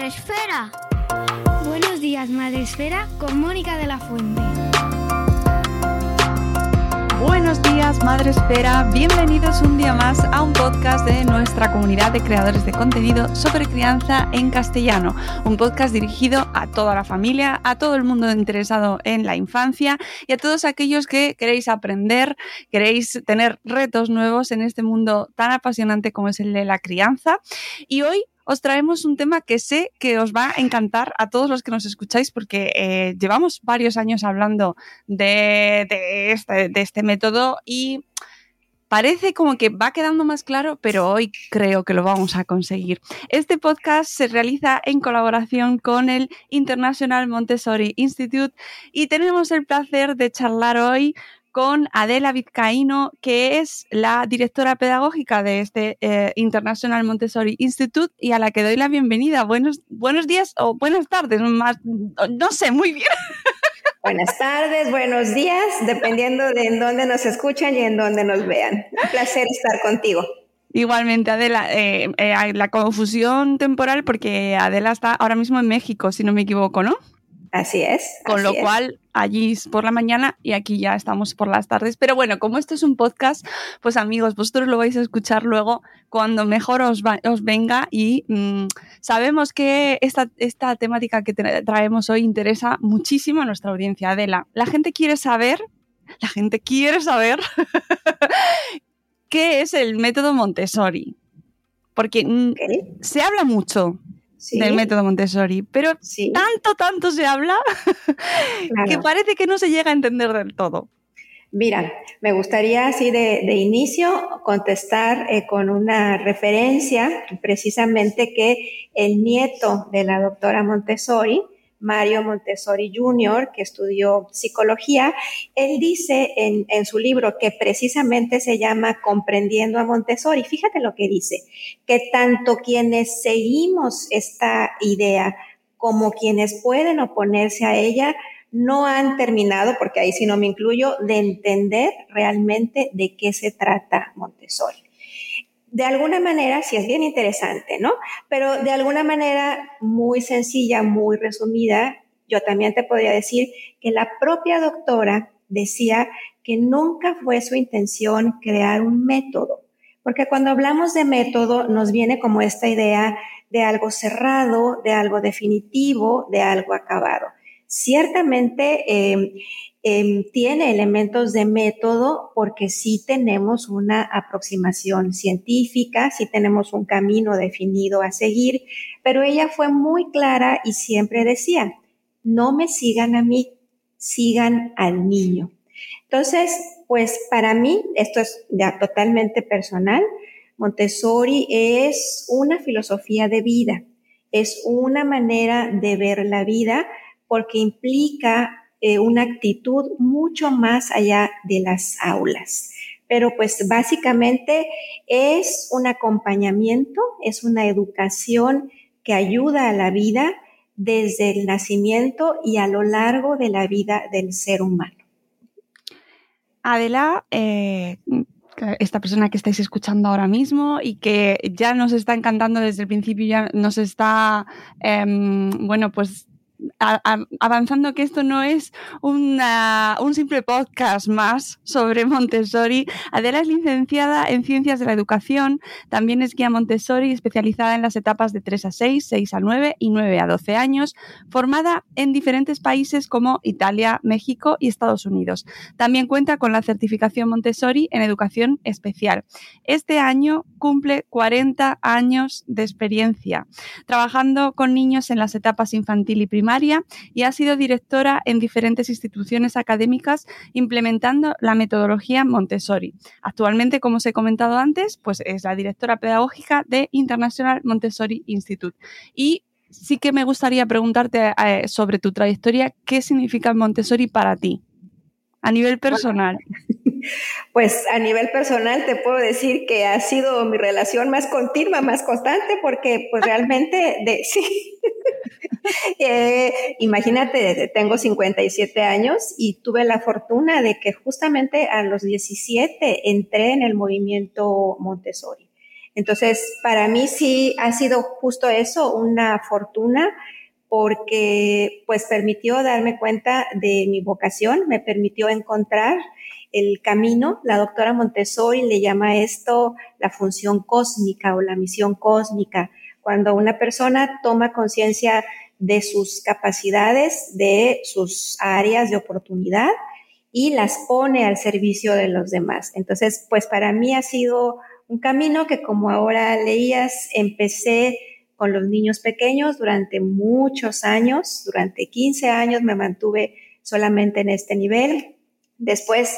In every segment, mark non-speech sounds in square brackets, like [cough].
Días, Madre Esfera. Buenos días, Madre Esfera, con Mónica de la Fuente. Buenos días, Madre Esfera. Bienvenidos un día más a un podcast de nuestra comunidad de creadores de contenido sobre crianza en castellano. Un podcast dirigido a toda la familia, a todo el mundo interesado en la infancia y a todos aquellos que queréis aprender, queréis tener retos nuevos en este mundo tan apasionante como es el de la crianza. Y hoy os traemos un tema que sé que os va a encantar a todos los que nos escucháis porque eh, llevamos varios años hablando este, de este método y parece como que va quedando más claro, pero hoy creo que lo vamos a conseguir. Este podcast se realiza en colaboración con el International Montessori Institute y tenemos el placer de charlar hoy con Adela Vizcaíno, que es la directora pedagógica de este eh, International Montessori Institute y a la que doy la bienvenida. Buenos, buenos días o buenas tardes, más, no sé, muy bien. [laughs] Buenas tardes, buenos días, dependiendo de en dónde nos escuchan y en dónde nos vean. Un placer estar contigo. Igualmente, Adela, eh, eh, la confusión temporal porque Adela está ahora mismo en México, si no me equivoco, ¿no? Así es. Con así lo es. cual, allí es por la mañana y aquí ya estamos por las tardes. Pero bueno, como esto es un podcast, pues amigos, vosotros lo vais a escuchar luego cuando mejor os, va- os venga y mm, sabemos que esta, esta temática que tra- traemos hoy interesa muchísimo a nuestra audiencia. Adela, la gente quiere saber, la gente quiere saber [laughs] qué es el método Montessori. Porque mm, se habla mucho sí, del método Montessori, pero sí, tanto, tanto se habla [laughs] claro. que parece que no se llega a entender del todo. Mira, me gustaría así de, de inicio contestar eh, con una referencia precisamente que el nieto de la doctora Montessori, Mario Montessori Jr., que estudió psicología, él dice en, su libro que precisamente se llama Comprendiendo a Montessori. Fíjate lo que dice, que tanto quienes seguimos esta idea como quienes pueden oponerse a ella, no han terminado, porque ahí sí no me incluyo, de entender realmente de qué se trata Montessori. De alguna manera, sí es bien interesante, ¿no? Pero de alguna manera muy sencilla, muy resumida, yo también te podría decir que la propia doctora decía que nunca fue su intención crear un método, porque cuando hablamos de método nos viene como esta idea de algo cerrado, de algo definitivo, de algo acabado ciertamente eh, eh, tiene elementos de método porque sí tenemos una aproximación científica, sí tenemos un camino definido a seguir, pero ella fue muy clara y siempre decía, no me sigan a mí, sigan al niño. Entonces, pues para mí, esto es ya totalmente personal, Montessori es una filosofía de vida, es una manera de ver la vida porque implica eh, una actitud mucho más allá de las aulas. Pero pues básicamente es un acompañamiento, es una educación que ayuda a la vida desde el nacimiento y a lo largo de la vida del ser humano. Adela, eh, esta persona que estáis escuchando ahora mismo y que ya nos está encantando desde el principio, ya nos está, em, bueno, pues avanzando que esto no es un simple podcast más sobre Montessori. Adela es licenciada en Ciencias de la Educación, también es guía Montessori especializada en las etapas de 3 a 6, 6 a 9 y 9 a 12 años, formada en diferentes países como Italia, México y Estados Unidos. También cuenta con la certificación Montessori en educación especial. Este año cumple 40 años de experiencia, trabajando con niños en las etapas infantil y primaria y ha sido directora en diferentes instituciones académicas implementando la metodología Montessori. Actualmente, como os he comentado antes, pues es la directora pedagógica de International Montessori Institute. Y sí que me gustaría preguntarte eh, sobre tu trayectoria, ¿qué significa Montessori para ti? A nivel personal. [laughs] [laughs] Pues a nivel personal te puedo decir que ha sido mi relación más continua, más constante, porque pues realmente [laughs] de sí. [laughs] eh, imagínate, tengo 57 años y tuve la fortuna de que justamente a los 17 entré en el movimiento Montessori. Entonces, para mí sí ha sido justo eso, una fortuna porque pues permitió darme cuenta de mi vocación, me permitió encontrar el camino. La doctora Montessori le llama esto la función cósmica o la misión cósmica, cuando una persona toma conciencia de sus capacidades, de sus áreas de oportunidad y las pone al servicio de los demás. Entonces, pues para mí ha sido un camino que como ahora leías, empecé con los niños pequeños durante muchos años, durante 15 años me mantuve solamente en este nivel. Después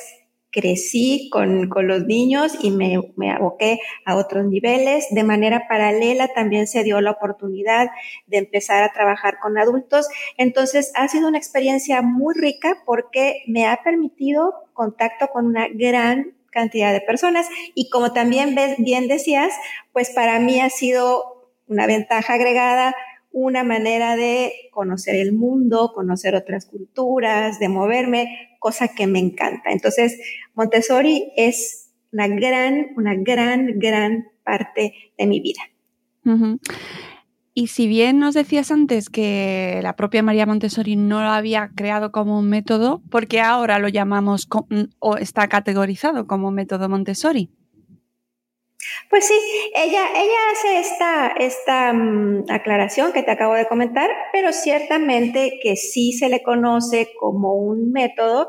crecí con, los niños y me, me, aboqué a otros niveles. De manera paralela también se dio la oportunidad de empezar a trabajar con adultos. Entonces ha sido una experiencia muy rica porque me ha permitido contacto con una gran cantidad de personas y como también bien decías, pues para mí ha sido una ventaja agregada, una manera de conocer el mundo, conocer otras culturas, de moverme, cosa que me encanta. Entonces, Montessori es una gran, una gran, gran parte de mi vida. Y si bien nos decías antes que la propia María Montessori no lo había creado como un método, ¿por qué ahora lo llamamos o está categorizado como método Montessori? Pues sí, ella, ella hace esta, esta mm, aclaración que te acabo de comentar, pero ciertamente que sí se le conoce como un método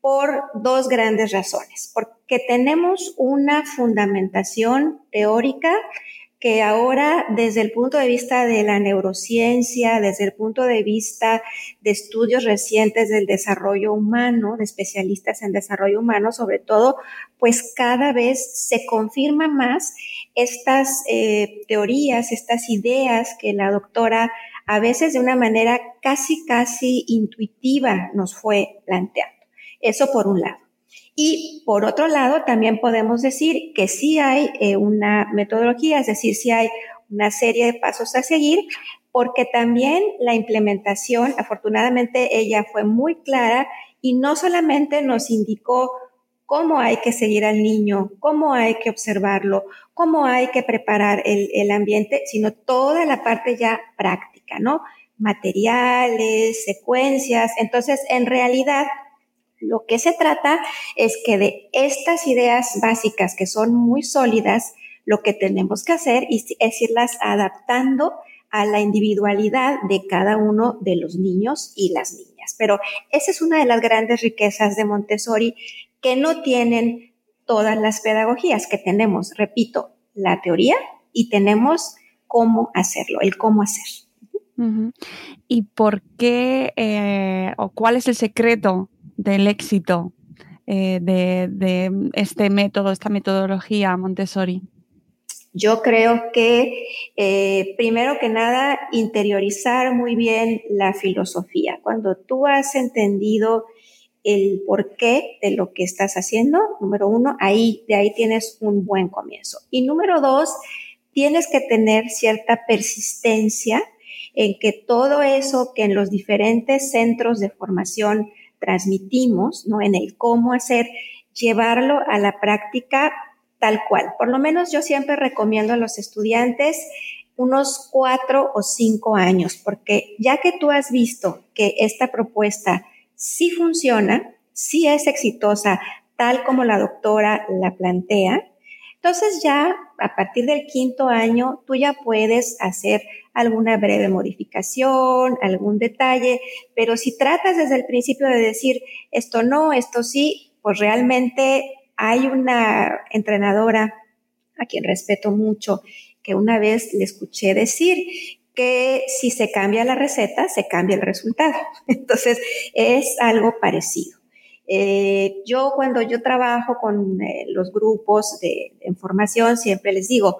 por dos grandes razones. Porque tenemos una fundamentación teórica que ahora desde el punto de vista de la neurociencia, desde el punto de vista de estudios recientes del desarrollo humano, de especialistas en desarrollo humano, sobre todo, pues cada vez se confirma más estas eh, teorías, estas ideas que la doctora a veces de una manera casi, casi intuitiva nos fue planteando. Eso por un lado. Y por otro lado, también podemos decir que sí hay eh, una metodología, es decir, sí hay una serie de pasos a seguir, porque también la implementación, afortunadamente ella fue muy clara y no solamente nos indicó cómo hay que seguir al niño, cómo hay que observarlo, cómo hay que preparar el, el ambiente, sino toda la parte ya práctica, ¿no? Materiales, secuencias. Entonces, en realidad, lo que se trata es que de estas ideas básicas que son muy sólidas, lo que tenemos que hacer es irlas adaptando a la individualidad de cada uno de los niños y las niñas. Pero esa es una de las grandes riquezas de Montessori que no tienen todas las pedagogías, que tenemos, repito, la teoría y tenemos cómo hacerlo, el cómo hacer. ¿Y por qué eh, o cuál es el secreto del éxito eh, de, este método, esta metodología Montessori? Yo creo que, eh, primero que nada, interiorizar muy bien la filosofía. Cuando tú has entendido el porqué de lo que estás haciendo, número uno, ahí, de ahí tienes un buen comienzo. Y número dos, tienes que tener cierta persistencia en que todo eso que en los diferentes centros de formación transmitimos, ¿no? En el cómo hacer, llevarlo a la práctica tal cual. Por lo menos yo siempre recomiendo a los estudiantes unos cuatro o cinco años, porque ya que tú has visto que esta propuesta sí funciona, sí es exitosa, tal como la doctora la plantea, entonces ya a partir del quinto año tú ya puedes hacer alguna breve modificación, algún detalle, pero si tratas desde el principio de decir esto no, esto sí, pues realmente hay una entrenadora a quien respeto mucho, que una vez le escuché decir que si se cambia la receta, se cambia el resultado. [laughs] Entonces, es algo parecido. Eh, yo cuando yo trabajo con eh, los grupos de, de información, siempre les digo,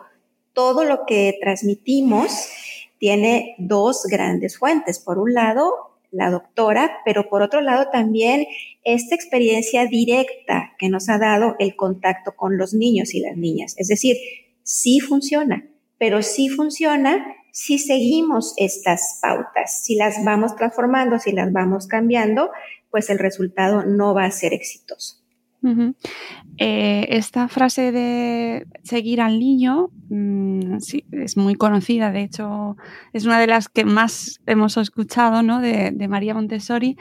todo lo que transmitimos tiene dos grandes fuentes. Por un lado, la doctora, pero por otro lado también esta experiencia directa que nos ha dado el contacto con los niños y las niñas. Es decir, sí funciona, pero sí funciona si seguimos estas pautas, si las vamos transformando, si las vamos cambiando, pues el resultado no va a ser exitoso. Eh, esta frase de seguir al niño mm, es muy conocida, de hecho es una de las que más hemos escuchado ¿no? de, María Montessori,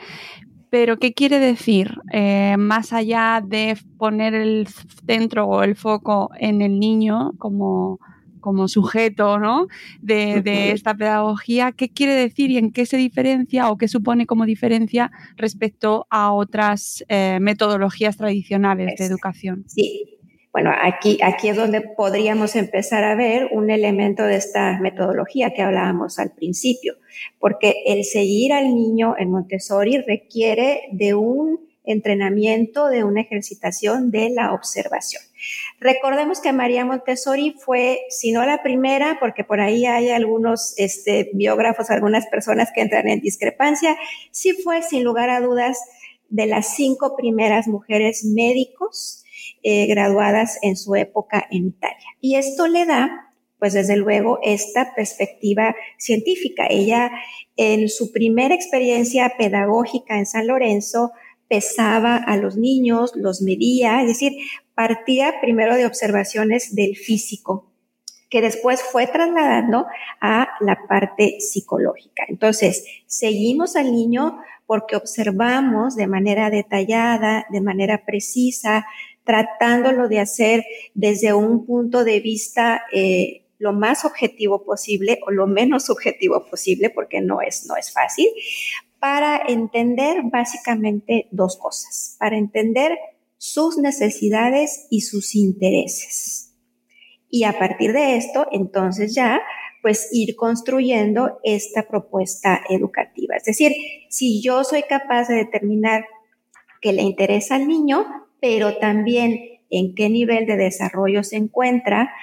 pero ¿qué quiere decir? Eh, más allá de poner el centro o el foco en el niño como, como sujeto ¿no? de, esta pedagogía, ¿qué quiere decir y en qué se diferencia o qué supone como diferencia respecto a otras eh, metodologías tradicionales de educación? Sí, bueno, aquí, aquí es donde podríamos empezar a ver un elemento de esta metodología que hablábamos al principio, porque el seguir al niño en Montessori requiere de un entrenamiento, de una ejercitación de la observación. Recordemos que María Montessori fue, si no la primera, porque por ahí hay algunos este, biógrafos, algunas personas que entran en discrepancia, sí fue, sin lugar a dudas, de las cinco primeras mujeres médicos eh, graduadas en su época en Italia. Y esto le da, pues desde luego, esta perspectiva científica. Ella, en su primera experiencia pedagógica en San Lorenzo, pesaba a los niños, los medía, es decir, partía primero de observaciones del físico, que después fue trasladando a la parte psicológica. Entonces, seguimos al niño porque observamos de manera detallada, de manera precisa, tratándolo de hacer desde un punto de vista eh, lo más objetivo posible o lo menos subjetivo posible, porque no es, no es fácil, para entender básicamente dos cosas, para entender sus necesidades y sus intereses. Y a partir de esto, entonces ya, pues ir construyendo esta propuesta educativa. Es decir, si yo soy capaz de determinar qué le interesa al niño, pero también en qué nivel de desarrollo se encuentra,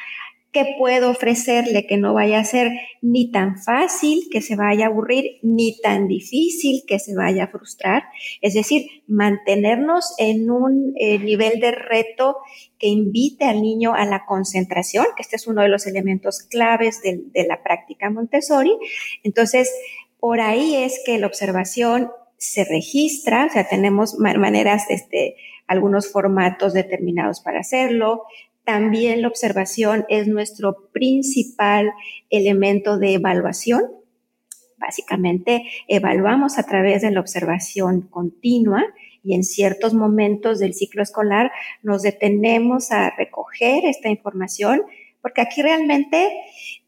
¿Qué puedo ofrecerle que no vaya a ser ni tan fácil que se vaya a aburrir, ni tan difícil que se vaya a frustrar? Es decir, mantenernos en un eh, nivel de reto que invite al niño a la concentración, que este es uno de los elementos claves de, de la práctica Montessori. Entonces, por ahí es que la observación se registra, o sea, tenemos maneras, este, algunos formatos determinados para hacerlo, también la observación es nuestro principal elemento de evaluación. Básicamente, evaluamos a través de la observación continua y en ciertos momentos del ciclo escolar nos detenemos a recoger esta información, porque aquí realmente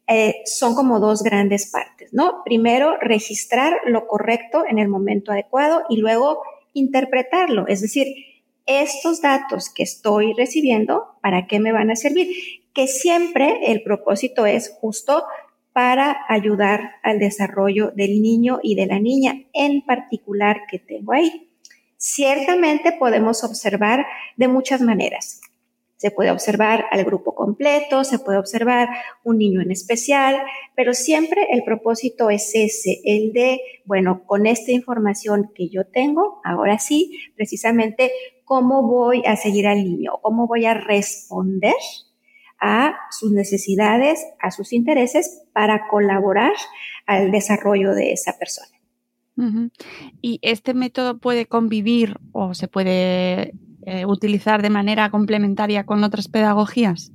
eh, son como dos grandes partes, ¿no? Primero, registrar lo correcto en el momento adecuado y luego interpretarlo, es decir, estos datos que estoy recibiendo, ¿para qué me van a servir? Que siempre el propósito es justo para ayudar al desarrollo del niño y de la niña en particular que tengo ahí. Ciertamente podemos observar de muchas maneras. Se puede observar al grupo completo, se puede observar un niño en especial, pero siempre el propósito es ese, el de, bueno, con esta información que yo tengo, ahora sí, precisamente cómo voy a seguir al niño, cómo voy a responder a sus necesidades, a sus intereses para colaborar al desarrollo de esa persona. ¿Y este método puede convivir o se puede eh, utilizar de manera complementaria con otras pedagogías?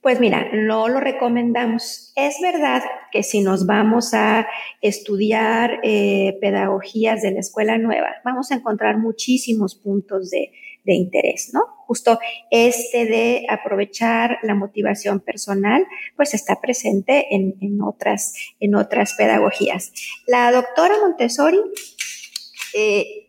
Pues mira, no lo recomendamos. Es verdad que si nos vamos a estudiar eh, pedagogías de la escuela nueva, vamos a encontrar muchísimos puntos de, de interés, ¿no? Justo este de aprovechar la motivación personal, pues está presente en, en otras, en otras pedagogías. La doctora Montessori eh,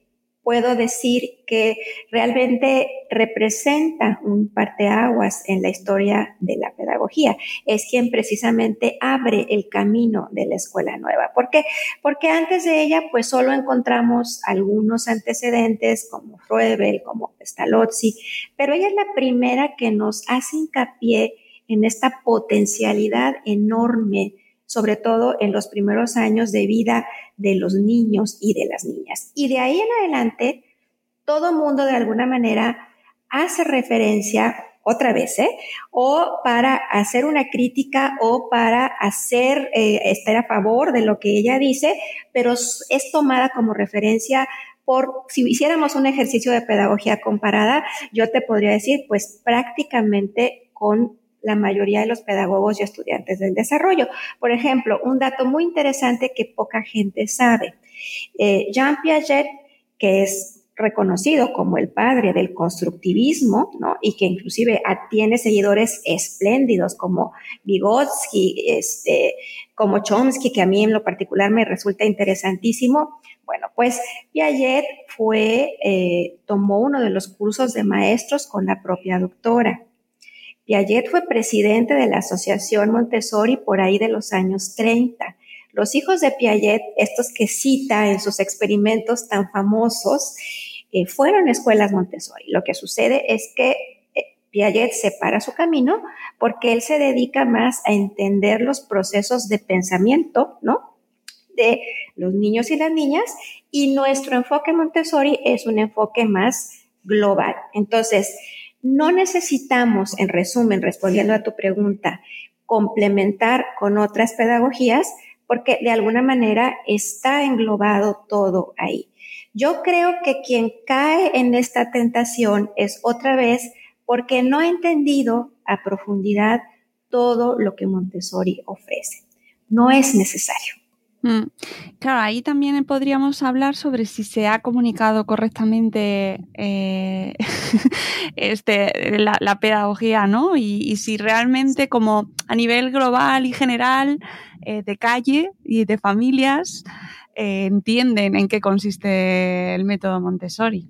puedo decir que realmente representa un parteaguas en la historia de la pedagogía. Es quien precisamente abre el camino de la escuela nueva. ¿Por qué? Porque antes de ella, pues solo encontramos algunos antecedentes como Froebel, como Pestalozzi, pero ella es la primera que nos hace hincapié en esta potencialidad enorme sobre todo en los primeros años de vida de los niños y de las niñas. Y de ahí en adelante, todo mundo de alguna manera hace referencia otra vez, ¿eh? O para hacer una crítica o para hacer, eh, estar a favor de lo que ella dice, pero es tomada como referencia por, si hiciéramos un ejercicio de pedagogía comparada, yo te podría decir, pues prácticamente con la mayoría de los pedagogos y estudiantes del desarrollo. Por ejemplo, un dato muy interesante que poca gente sabe. Eh, Jean Piaget, que es reconocido como el padre del constructivismo, ¿no? Y que inclusive tiene seguidores espléndidos como Vygotsky, este, como Chomsky, que a mí en lo particular me resulta interesantísimo. Bueno, pues Piaget fue, eh, tomó uno de los cursos de maestros con la propia doctora. Piaget fue presidente de la Asociación Montessori por ahí de los años 30. Los hijos de Piaget, estos que cita en sus experimentos tan famosos, eh, fueron escuelas Montessori. Lo que sucede es que eh, Piaget separa su camino porque él se dedica más a entender los procesos de pensamiento, ¿no? De los niños y las niñas y nuestro enfoque Montessori es un enfoque más global. Entonces, no necesitamos, en resumen, respondiendo a tu pregunta, complementar con otras pedagogías porque de alguna manera está englobado todo ahí. Yo creo que quien cae en esta tentación es otra vez porque no ha entendido a profundidad todo lo que Montessori ofrece. No es necesario. Mm. Claro, ahí también podríamos hablar sobre si se ha comunicado correctamente eh, [laughs] este, la, pedagogía, ¿no? Y, si realmente como a nivel global y general eh, de calle y de familias eh, entienden en qué consiste el método Montessori.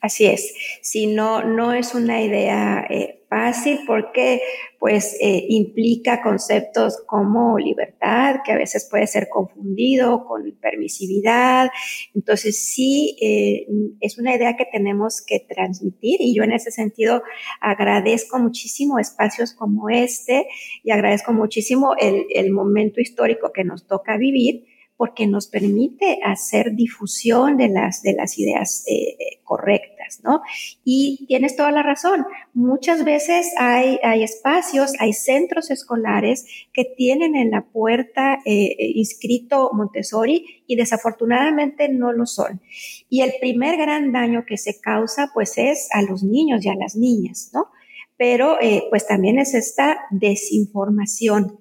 Así es. Si no, no es una idea eh, fácil porque pues eh, implica conceptos como libertad, que a veces puede ser confundido con permisividad. Entonces sí, eh, es una idea que tenemos que transmitir y yo en ese sentido agradezco muchísimo espacios como este y agradezco muchísimo el, el momento histórico que nos toca vivir porque nos permite hacer difusión de las, de las ideas eh, correctas, ¿no? Y tienes toda la razón. Muchas veces hay, hay espacios, hay centros escolares que tienen en la puerta eh, inscrito Montessori y desafortunadamente no lo son. Y el primer gran daño que se causa, pues, es a los niños y a las niñas, ¿no? Pero, eh, pues, también es esta desinformación.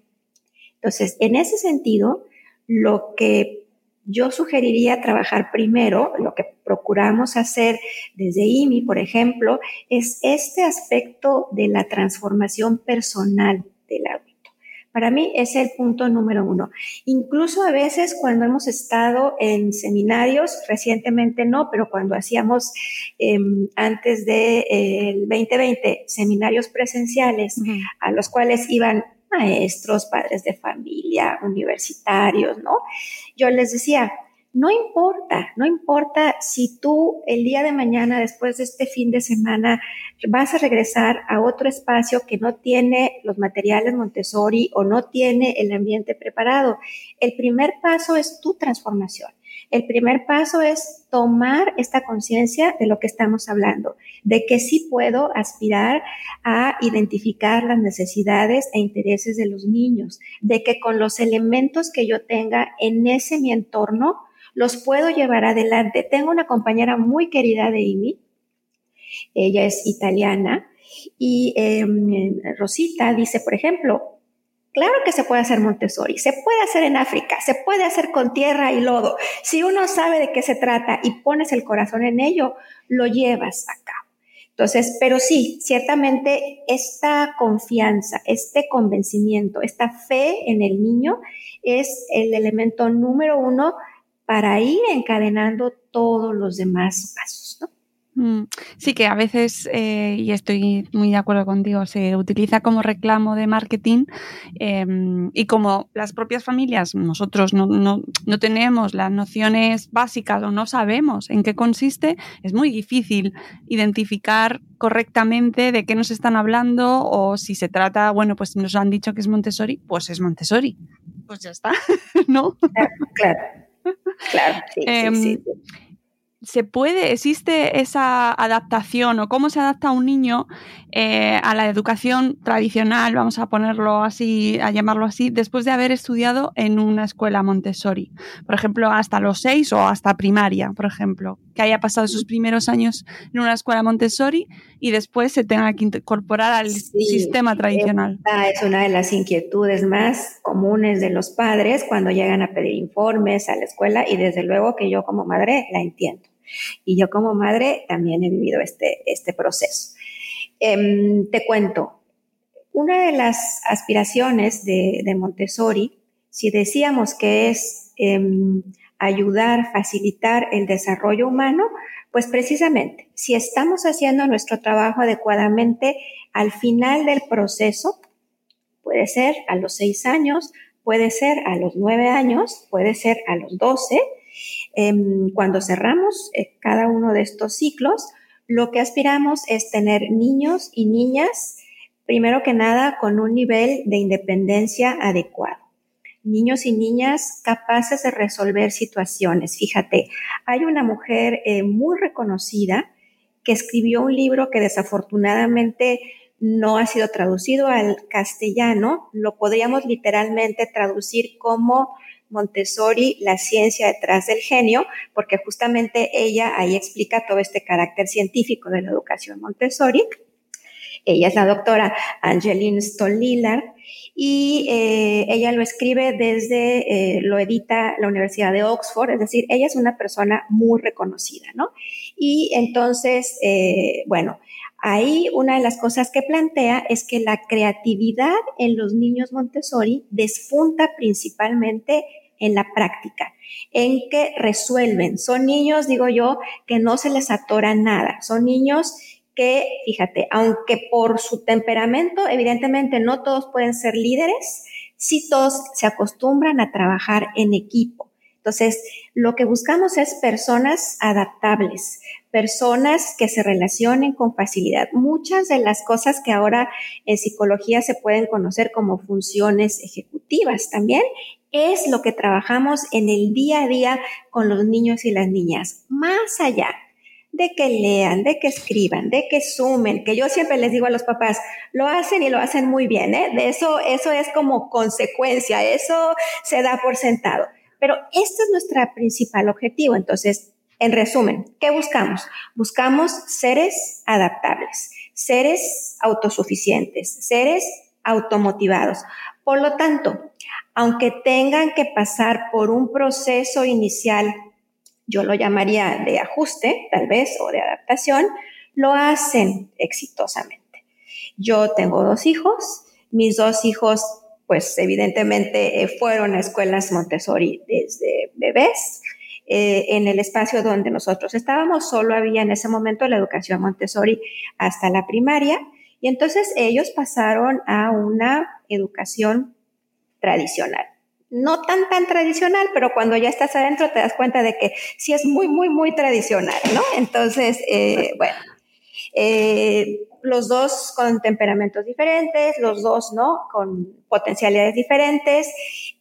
Entonces, en ese sentido, lo que yo sugeriría trabajar primero, lo que procuramos hacer desde IMI, por ejemplo, es este aspecto de la transformación personal del hábito. Para mí es el punto número uno. Incluso a veces cuando hemos estado en seminarios, recientemente no, pero cuando hacíamos em, antes del de, 2020 seminarios presenciales a los cuales iban maestros, padres de familia, universitarios, ¿no? Yo les decía, no importa, no importa si tú el día de mañana, después de este fin de semana, vas a regresar a otro espacio que no tiene los materiales Montessori o no tiene el ambiente preparado. El primer paso es tu transformación. El primer paso es tomar esta conciencia de lo que estamos hablando, de que sí puedo aspirar a identificar las necesidades e intereses de los niños, de que con los elementos que yo tenga en ese mi entorno, los puedo llevar adelante. Tengo una compañera muy querida de IMI, ella es italiana, y em, Rosita dice, por ejemplo, claro que se puede hacer Montessori, se puede hacer en África, se puede hacer con tierra y lodo. Si uno sabe de qué se trata y pones el corazón en ello, lo llevas a cabo. Entonces, pero sí, ciertamente esta confianza, este convencimiento, esta fe en el niño es el elemento número uno para ir encadenando todos los demás pasos. Mm, sí, que a veces, eh, y estoy muy de acuerdo contigo, se utiliza como reclamo de marketing em, y como las propias familias, nosotros no, no, no, tenemos las nociones básicas o no sabemos en qué consiste, es muy difícil identificar correctamente de qué nos están hablando o si se trata, bueno, pues nos han dicho que es Montessori, pues es Montessori. Pues ya está, [laughs] ¿no? Claro. Claro, sí, sí, em, sí, ¿Se puede, existe esa adaptación o cómo se adapta un niño eh, a la educación tradicional, vamos a ponerlo así, a llamarlo así, después de haber estudiado en una escuela Montessori? Por ejemplo, hasta los seis o hasta primaria, por ejemplo, que haya pasado sus primeros años en una escuela Montessori y después se tenga que incorporar al sistema tradicional. Es una de las inquietudes más comunes de los padres cuando llegan a pedir informes a la escuela y desde luego que yo como madre la entiendo. Y yo como madre también he vivido este, este proceso. Em, te cuento, una de las aspiraciones de, Montessori, si decíamos que es em, ayudar, facilitar el desarrollo humano, pues precisamente, si estamos haciendo nuestro trabajo adecuadamente al final del proceso, puede ser a los seis años, puede ser a los nueve años, puede ser a los doce, Em, cuando cerramos eh, cada uno de estos ciclos, lo que aspiramos es tener niños y niñas, primero que nada, con un nivel de independencia adecuado. Niños y niñas capaces de resolver situaciones. Fíjate, hay una mujer eh, muy reconocida que escribió un libro que desafortunadamente no ha sido traducido al castellano. Lo podríamos literalmente traducir como Montessori, la ciencia detrás del genio, porque justamente ella ahí explica todo este carácter científico de la educación Montessori. Ella es la doctora Angeline Stoll-Lillard y eh, ella lo escribe desde, eh, lo edita la Universidad de Oxford, es decir, ella es una persona muy reconocida, ¿no? Y entonces, eh, bueno, Ahí una de las cosas que plantea es que la creatividad en los niños Montessori despunta principalmente en la práctica, en que resuelven. Son niños, digo yo, que no se les atora nada. Son niños que, fíjate, aunque por su temperamento, evidentemente no todos pueden ser líderes, sí todos se acostumbran a trabajar en equipo. Entonces, lo que buscamos es personas adaptables, personas que se relacionen con facilidad. Muchas de las cosas que ahora en psicología se pueden conocer como funciones ejecutivas también es lo que trabajamos en el día a día con los niños y las niñas. Más allá de que lean, de que escriban, de que sumen, que yo siempre les digo a los papás, lo hacen y lo hacen muy bien, ¿eh? De eso, eso es como consecuencia, eso se da por sentado. Pero este es nuestro principal objetivo. Entonces, en resumen, ¿qué buscamos? Buscamos seres adaptables, seres autosuficientes, seres automotivados. Por lo tanto, aunque tengan que pasar por un proceso inicial, yo lo llamaría de ajuste, tal vez, o de adaptación, lo hacen exitosamente. Yo tengo dos hijos, mis dos hijos pues evidentemente eh, fueron a escuelas Montessori desde bebés. Eh, en el espacio donde nosotros estábamos solo había en ese momento la educación Montessori hasta la primaria y entonces ellos pasaron a una educación tradicional. no tan, tan tradicional, pero cuando ya estás adentro te das cuenta de que sí es muy, muy, muy tradicional, ¿no? Entonces, eh, bueno, eh, los dos con temperamentos diferentes, los dos, ¿no? Con potencialidades diferentes.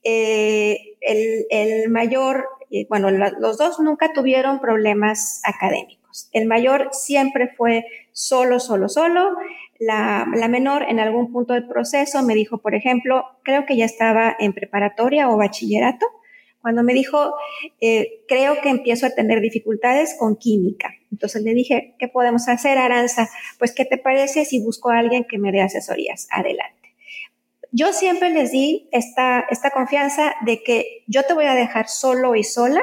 Eh, el, mayor, bueno, los dos nunca tuvieron problemas académicos. El mayor siempre fue solo, solo, solo. La, menor en algún punto del proceso me dijo, por ejemplo, creo que ya estaba en preparatoria o bachillerato, cuando me dijo, eh, creo que empiezo a tener dificultades con química. Entonces le dije, ¿qué podemos hacer, Aranza? Pues, ¿qué te parece si busco a alguien que me dé asesorías? Adelante. Yo siempre les di esta, esta confianza de que yo te voy a dejar solo y sola,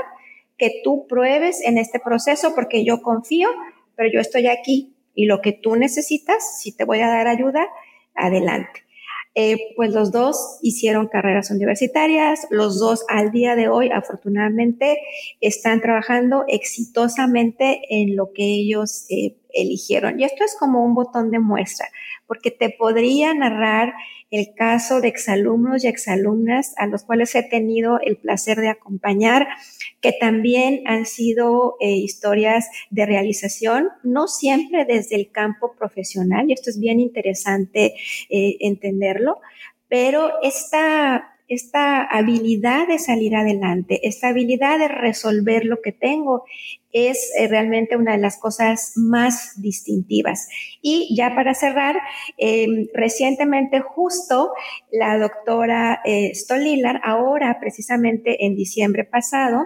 que tú pruebes en este proceso porque yo confío, pero yo estoy aquí y lo que tú necesitas, si te voy a dar ayuda, adelante. Eh, pues los dos hicieron carreras universitarias, los dos al día de hoy afortunadamente están trabajando exitosamente en lo que ellos eh, eligieron. Y esto es como un botón de muestra, porque te podría narrar el caso de exalumnos y exalumnas a los cuales he tenido el placer de acompañar, que también han sido eh, historias de realización, no siempre desde el campo profesional, y esto es bien interesante eh, entenderlo, pero esta esta habilidad de salir adelante, esta habilidad de resolver lo que tengo es eh, realmente una de las cosas más distintivas. Y ya para cerrar, em, recientemente justo la doctora eh, Stolilar, ahora precisamente en diciembre pasado,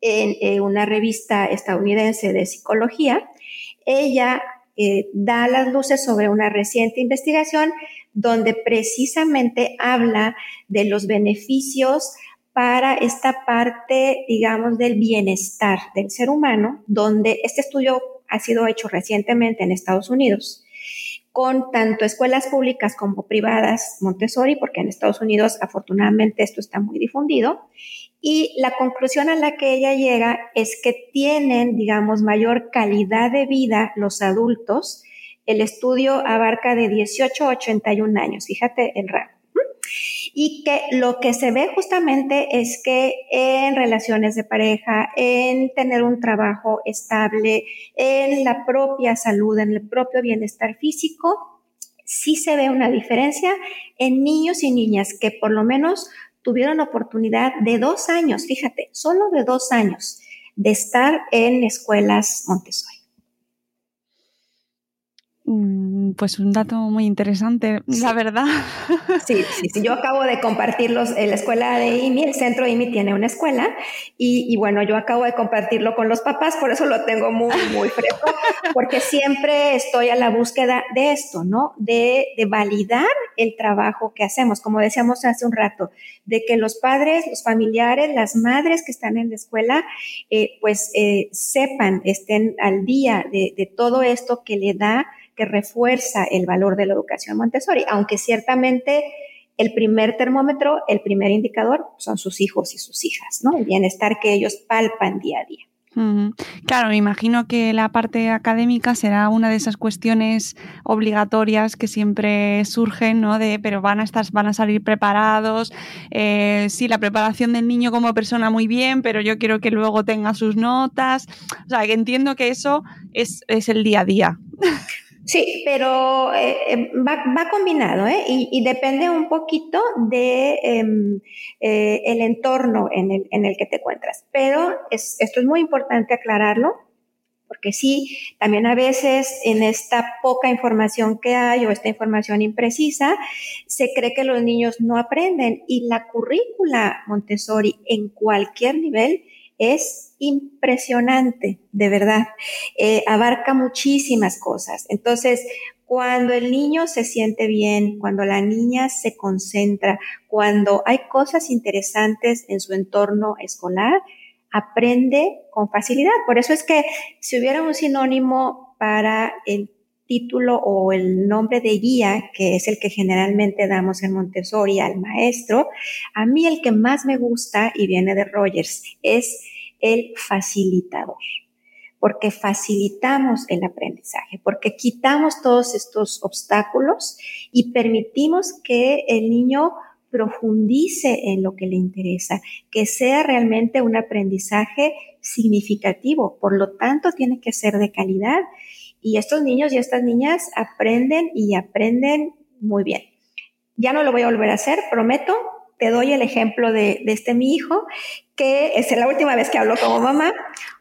en eh, una revista estadounidense de psicología, ella da las luces sobre una reciente investigación donde precisamente habla de los beneficios para esta parte, digamos, del bienestar del ser humano, donde este estudio ha sido hecho recientemente en Estados Unidos con tanto escuelas públicas como privadas Montessori, porque en Estados Unidos afortunadamente esto está muy difundido, y la conclusión a la que ella llega es que tienen, digamos, mayor calidad de vida los adultos el estudio abarca de 18 a 81 años, fíjate el rango. Y que lo que se ve justamente es que en relaciones de pareja, en tener un trabajo estable, en la propia salud, en el propio bienestar físico, sí se ve una diferencia en niños y niñas que por lo menos tuvieron oportunidad de dos años, fíjate, solo de dos años, de estar en escuelas Montessori. Mm, pues un dato muy interesante, la verdad. Sí, sí, sí. Yo acabo de compartirlos en la escuela de IMI, el centro IMI tiene una escuela y, bueno, yo acabo de compartirlo con los papás, por eso lo tengo muy, muy fresco, porque siempre estoy a la búsqueda de esto, ¿no? De, de validar el trabajo que hacemos, como decíamos hace un rato, de que los padres, los familiares, las madres que están en la escuela, eh, pues eh, sepan, estén al día de, de todo esto que le da que refuerza el valor de la educación Montessori, aunque ciertamente el primer termómetro, el primer indicador son sus hijos y sus hijas, ¿no? El bienestar que ellos palpan día a día. Claro, me imagino que la parte académica será una de esas cuestiones obligatorias que siempre surgen, ¿no? De, pero van a estar, van a salir preparados. Eh, sí, la preparación del niño como persona muy bien, pero yo quiero que luego tenga sus notas. O sea, que entiendo que eso es, es el día a día. Sí, pero eh, eh, va, combinado ¿eh? y, depende un poquito de em, eh, el entorno en el, en el que te encuentras. Pero esto es muy importante aclararlo, porque sí, también a veces en esta poca información que hay o esta información imprecisa, se cree que los niños no aprenden y la currícula Montessori en cualquier nivel es impresionante, de verdad. Eh, abarca muchísimas cosas. Entonces, cuando el niño se siente bien, cuando la niña se concentra, cuando hay cosas interesantes en su entorno escolar, aprende con facilidad. Por eso es que si hubiera un sinónimo para el título o el nombre de guía, que es el que generalmente damos en Montessori al maestro, a mí el que más me gusta y viene de Rogers es el facilitador, porque facilitamos el aprendizaje, porque quitamos todos estos obstáculos y permitimos que el niño profundice en lo que le interesa, que sea realmente un aprendizaje significativo. Por lo tanto, tiene que ser de calidad. Y estos niños y estas niñas aprenden y aprenden muy bien. Ya no lo voy a volver a hacer, prometo. Te doy el ejemplo de, este mi hijo, que es la última vez que hablo como mamá.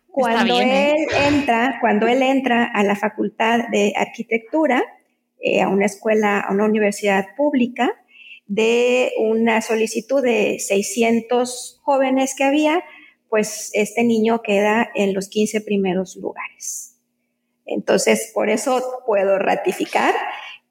Cuando ¿eh? él entra, cuando él entra a la facultad de arquitectura, eh, a una escuela, a una universidad pública, de una solicitud de 600 jóvenes que había, pues este niño queda en los 15 primeros lugares. Entonces, por eso puedo ratificar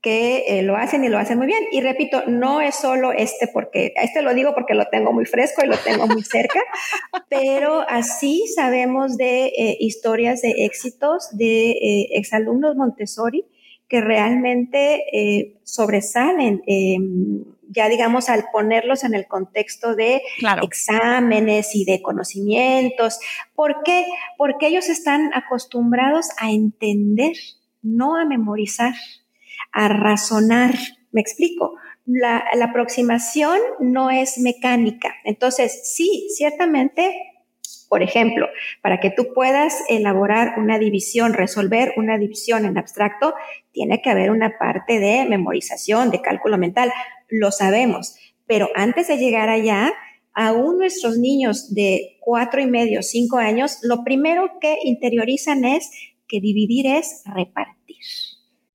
que eh, lo hacen y lo hacen muy bien. Y repito, no es solo este porque, este lo digo porque lo tengo muy fresco y lo tengo muy cerca, [laughs] pero así sabemos de eh, historias de éxitos de eh, exalumnos Montessori que realmente sobresalen em, ya digamos al ponerlos en el contexto de exámenes y de conocimientos. ¿Por qué? Porque ellos están acostumbrados a entender, no a memorizar a razonar. ¿Me explico? La, aproximación no es mecánica. Entonces, sí, ciertamente, por ejemplo, para que tú puedas elaborar una división, resolver una división en abstracto, tiene que haber una parte de memorización, de cálculo mental. Lo sabemos. Pero antes de llegar allá, aún nuestros niños de cuatro y medio, cinco años, lo primero que interiorizan es que dividir es repartir.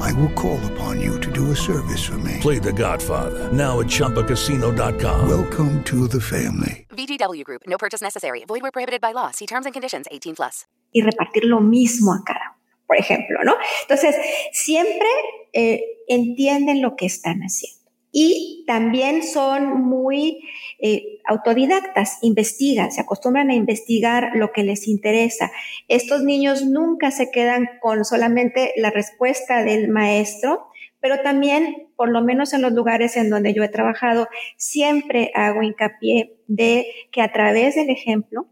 I will call upon you to do a service for me. Play the Godfather, now at Chumpacasino.com. Welcome to the family. VGW Group, no purchase necessary. Void where prohibited by law. See terms and conditions 18 plus. Y repartir lo mismo a cada uno, por ejemplo, ¿no? Entonces, siempre eh, entienden lo que están haciendo. Y también son muy eh, autodidactas, investigan, se acostumbran a investigar lo que les interesa. Estos niños nunca se quedan con solamente la respuesta del maestro, pero también, por lo menos en los lugares en donde yo he trabajado, siempre hago hincapié de que a través del ejemplo,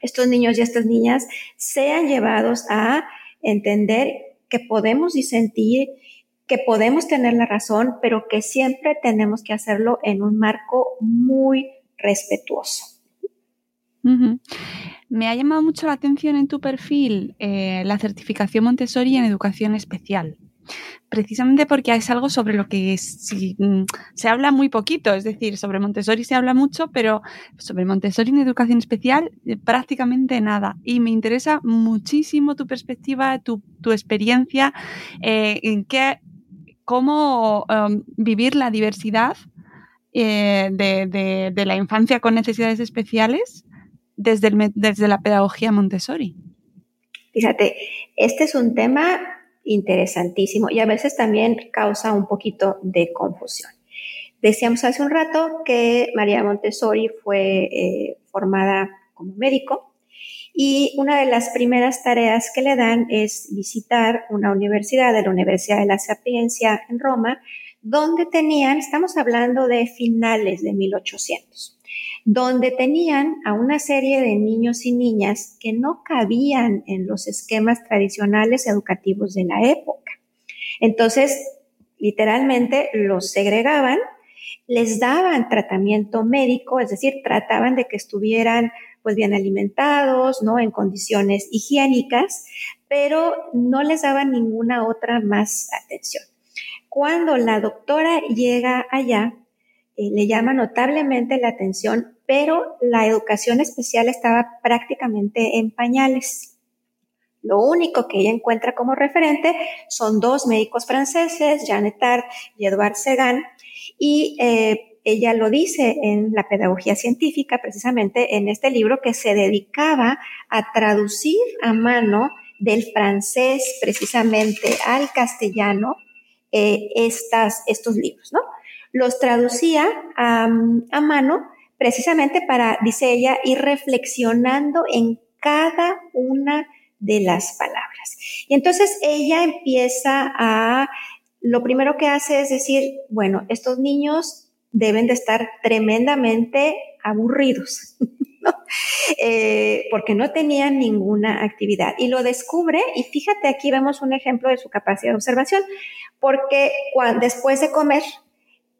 estos niños y estas niñas sean llevados a entender que podemos disentir que podemos tener la razón, pero que siempre tenemos que hacerlo en un marco muy respetuoso. Me ha llamado mucho la atención en tu perfil eh, la certificación Montessori en educación especial precisamente porque es algo sobre lo que mm, se habla muy poquito, es decir, sobre Montessori se habla mucho, pero sobre Montessori en educación especial eh, prácticamente nada. Y me interesa muchísimo tu perspectiva, tu, experiencia, eh, en qué cómo um, vivir la diversidad eh, de, la infancia con necesidades especiales desde, desde la pedagogía Montessori. Fíjate, este es un tema interesantísimo y a veces también causa un poquito de confusión. Decíamos hace un rato que María Montessori fue eh, formada como médico y una de las primeras tareas que le dan es visitar una universidad, de la Universidad de la Sapiencia en Roma, donde tenían, estamos hablando de finales de 1800, donde tenían a una serie de niños y niñas que no cabían en los esquemas tradicionales educativos de la época. Entonces, literalmente los segregaban, les daban tratamiento médico, es decir, trataban de que estuvieran pues bien alimentados, ¿no? En condiciones higiénicas, pero no les daban ninguna otra más atención. Cuando la doctora llega allá, eh, le llama notablemente la atención, pero la educación especial estaba prácticamente en pañales. Lo único que ella encuentra como referente son dos médicos franceses, Jean Etard y Edouard Segan, y eh, ella lo dice en la pedagogía científica, precisamente en este libro, que se dedicaba a traducir a mano del francés precisamente al castellano eh, estas, estos libros, ¿no? Los traducía a mano precisamente para, dice ella, ir reflexionando en cada una de las palabras. Y entonces ella empieza a, lo primero que hace es decir, bueno, estos niños deben de estar tremendamente aburridos, eh, porque no tenían ninguna actividad. Y lo descubre, y fíjate, aquí vemos un ejemplo de su capacidad de observación, porque cuando, después de comer,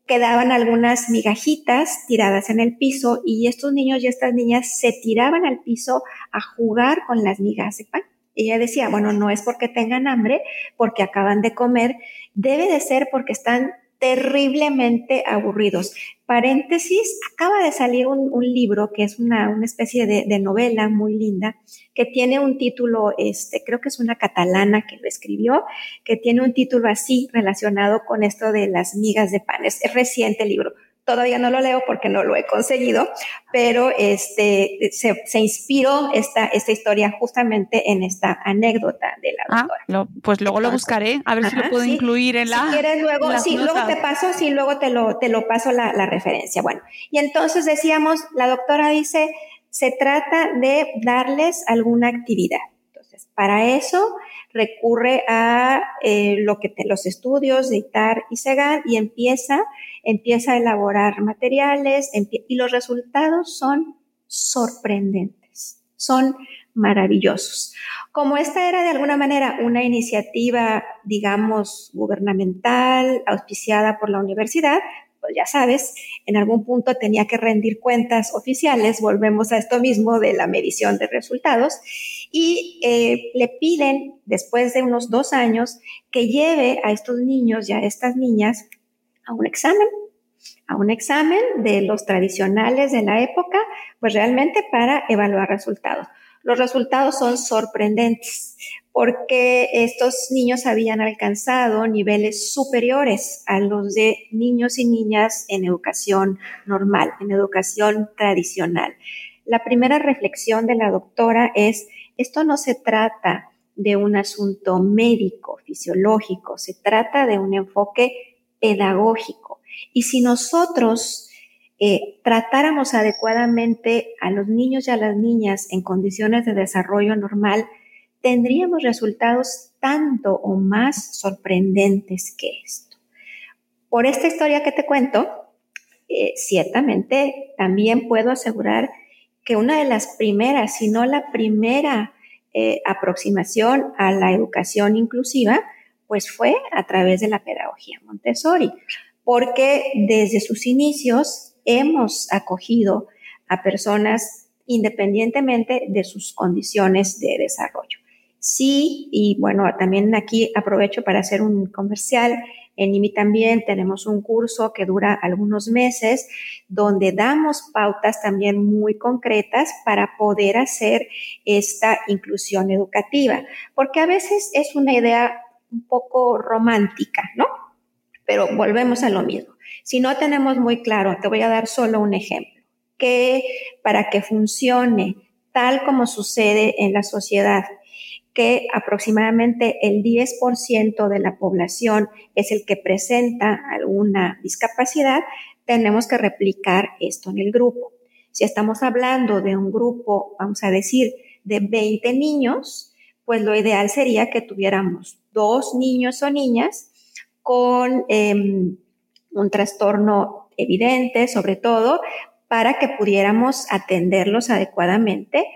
quedaban algunas migajitas tiradas en el piso y estos niños y estas niñas se tiraban al piso a jugar con las migas de. Ella decía, bueno, no es porque tengan hambre, porque acaban de comer, debe de ser porque están terriblemente aburridos. Paréntesis, acaba de salir un, libro que es una, especie de, novela muy linda, que tiene un título, este, creo que es una catalana que lo escribió, que tiene un título así relacionado con esto de las migas de pan. Es, es reciente el libro. Todavía no lo leo porque no lo he conseguido, pero este, se, inspiró esta, esta historia justamente en esta anécdota de la ah, doctora. pues luego lo buscaré, a ver si lo puedo incluir en la. Si quieres luego, sí, luego te paso, sí, luego te lo, te lo paso la, la referencia. Bueno, y entonces decíamos, la doctora dice, se trata de darles alguna actividad. Entonces, para eso recurre a eh, lo que los estudios de ITAR y SEGAR y empieza, empieza a elaborar materiales y los resultados son sorprendentes, son maravillosos. Como esta era de alguna manera una iniciativa, digamos, gubernamental, auspiciada por la universidad, pues ya sabes, en algún punto tenía que rendir cuentas oficiales, volvemos a esto mismo de la medición de resultados, y eh, le piden, después de unos dos años, que lleve a estos niños y a estas niñas a un examen, a un examen de los tradicionales de la época, pues realmente para evaluar resultados. Los resultados son sorprendentes porque estos niños habían alcanzado niveles superiores a los de niños y niñas en educación normal, en educación tradicional. La primera reflexión de la doctora es, esto no se trata de un asunto médico, fisiológico, se trata de un enfoque pedagógico. Y si nosotros eh, tratáramos adecuadamente a los niños y a las niñas en condiciones de desarrollo normal, tendríamos resultados tanto o más sorprendentes que esto. Por esta historia que te cuento, eh, ciertamente también puedo asegurar que una de las primeras, si no la primera eh, aproximación a la educación inclusiva, pues fue a través de la pedagogía Montessori, porque desde sus inicios hemos acogido a personas independientemente de sus condiciones de desarrollo. Sí, y bueno, también aquí aprovecho para hacer un comercial. En IMI también tenemos un curso que dura algunos meses donde damos pautas también muy concretas para poder hacer esta inclusión educativa, porque a veces es una idea un poco romántica, ¿no? Pero volvemos a lo mismo. Si no tenemos muy claro, te voy a dar solo un ejemplo, que para que funcione tal como sucede en la sociedad, que aproximadamente el 10% de la población es el que presenta alguna discapacidad, tenemos que replicar esto en el grupo. Si estamos hablando de un grupo, vamos a decir, de 20 niños, pues lo ideal sería que tuviéramos dos niños o niñas con em, un trastorno evidente, sobre todo, para que pudiéramos atenderlos adecuadamente,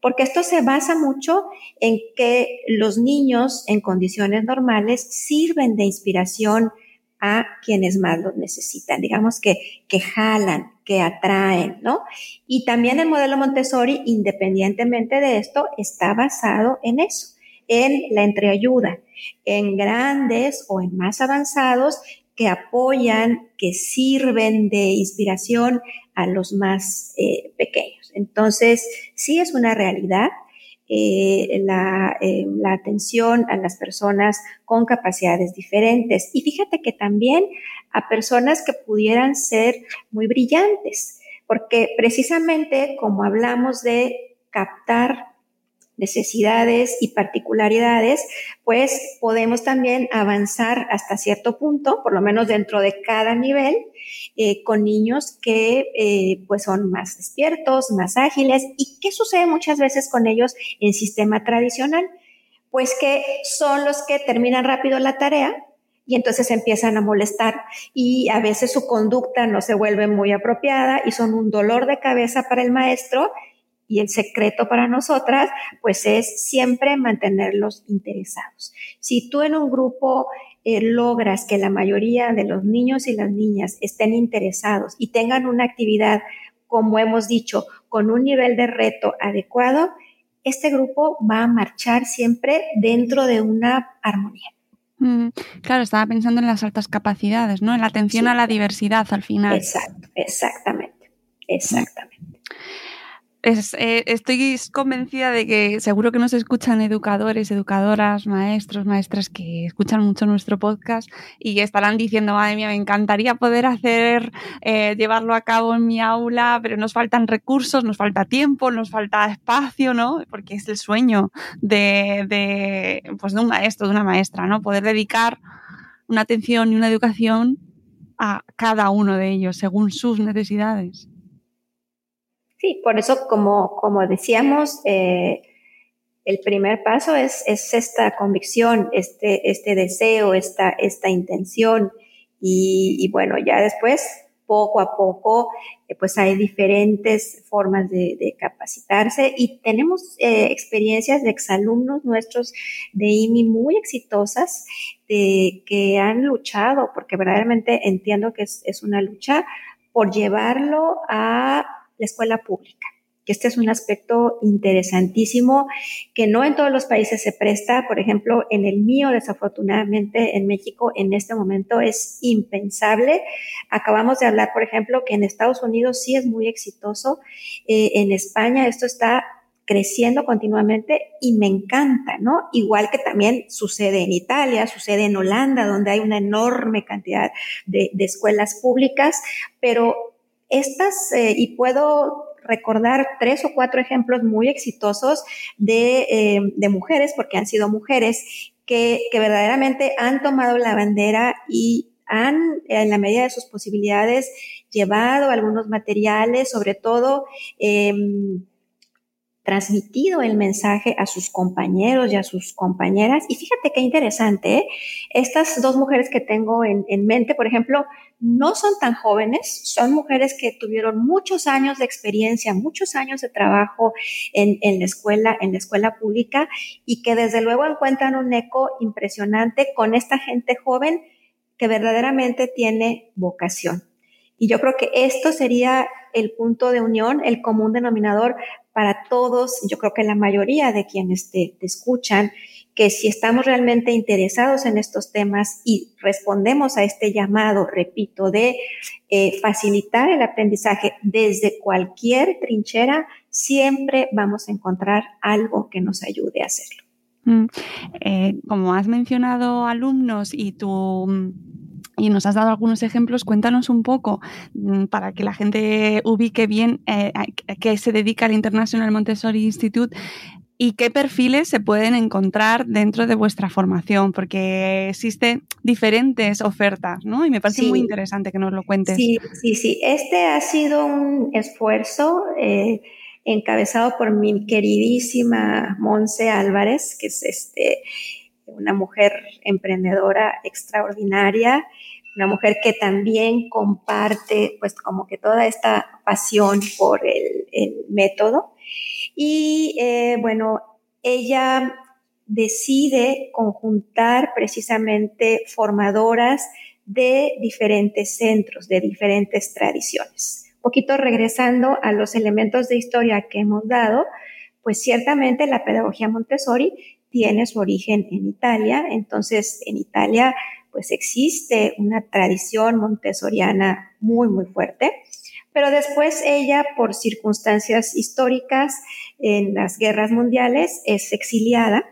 porque esto se basa mucho en que los niños en condiciones normales sirven de inspiración a quienes más los necesitan, digamos que, que jalan, que atraen, ¿no? Y también el modelo Montessori, independientemente de esto, está basado en eso, en la entreayuda, en grandes o en más avanzados que apoyan, que sirven de inspiración a los más eh, pequeños. Entonces, sí es una realidad. eh, la, eh, la, atención a las personas con capacidades diferentes. Y fíjate que también a personas que pudieran ser muy brillantes, porque precisamente como hablamos de captar necesidades y particularidades, pues podemos también avanzar hasta cierto punto, por lo menos dentro de cada nivel, eh, con niños que eh, pues son más despiertos, más ágiles. ¿Y qué sucede muchas veces con ellos en sistema tradicional? Pues que son los que terminan rápido la tarea, y entonces empiezan a molestar y a veces su conducta no se vuelve muy apropiada y son un dolor de cabeza para el maestro y el secreto para nosotras, pues es siempre mantenerlos interesados. Si tú en un grupo eh, logras que la mayoría de los niños y las niñas estén interesados y tengan una actividad, como hemos dicho, con un nivel de reto adecuado, este grupo va a marchar siempre dentro de una armonía. Mm, claro, estaba pensando en las altas capacidades, ¿no? En la atención a la diversidad al final. Exacto, exactamente, exactamente. Eh, estoy convencida de que seguro que nos escuchan educadores, educadoras, maestros, maestras que escuchan mucho nuestro podcast y estarán diciendo, madre mía, me encantaría poder hacer, eh, llevarlo a cabo en mi aula, pero nos faltan recursos, nos falta tiempo, nos falta espacio, ¿no? Porque es el sueño de, de, pues de un maestro, de una maestra, ¿no? Poder dedicar una atención y una educación a cada uno de ellos según sus necesidades. Sí, por eso, como, como decíamos, eh, el primer paso es, es, esta convicción, este, este deseo, esta, esta intención. Y, bueno, ya después, poco a poco, eh, pues hay diferentes formas de, capacitarse y tenemos eh, experiencias de exalumnos nuestros de IMI muy exitosas de, que han luchado, porque verdaderamente entiendo que es, es una lucha por llevarlo a la escuela pública este es un aspecto interesantísimo que no en todos los países se presta. Por ejemplo, en el mío, desafortunadamente, en México, en este momento es impensable. Acabamos de hablar, por ejemplo, que en Estados Unidos sí es muy exitoso. Eh, en España esto está creciendo continuamente y me encanta, ¿no? Igual que también sucede en Italia, sucede en Holanda, donde hay una enorme cantidad de, de escuelas públicas, pero estas, eh, y puedo recordar tres o cuatro ejemplos muy exitosos de, eh, de mujeres, porque han sido mujeres que, que, verdaderamente han tomado la bandera y han, en la medida de sus posibilidades, llevado algunos materiales, sobre todo, eh, transmitido el mensaje a sus compañeros y a sus compañeras. Y fíjate qué interesante, ¿eh? estas dos mujeres que tengo en, mente, por ejemplo, no son tan jóvenes, son mujeres que tuvieron muchos años de experiencia, muchos años de trabajo en, en la escuela, en la escuela pública y que desde luego encuentran un eco impresionante con esta gente joven que verdaderamente tiene vocación. Y yo creo que esto sería el punto de unión, el común denominador para todos, yo creo que la mayoría de quienes te, escuchan, que si estamos realmente interesados en estos temas y respondemos a este llamado, repito, de eh, facilitar el aprendizaje desde cualquier trinchera, siempre vamos a encontrar algo que nos ayude a hacerlo. Mm, eh, como has mencionado alumnos y tu y nos has dado algunos ejemplos. Cuéntanos un poco mm, para que la gente ubique bien eh, qué se dedica el International Montessori Institute y qué perfiles se pueden encontrar dentro de vuestra formación, porque existen diferentes ofertas, ¿no? Y me parece muy interesante que nos lo cuentes. Sí, sí, sí. Este ha sido un esfuerzo eh, encabezado por mi queridísima Monse Álvarez, que es este una mujer emprendedora extraordinaria, una mujer que también comparte pues como que toda esta pasión por el, método. Y eh, bueno, ella decide conjuntar precisamente formadoras de diferentes centros, de diferentes tradiciones. Un poquito regresando a los elementos de historia que hemos dado, pues ciertamente la pedagogía Montessori tiene su origen en Italia, entonces en Italia pues existe una tradición montessoriana muy, muy fuerte. Pero después ella, por circunstancias históricas en las guerras mundiales, es exiliada,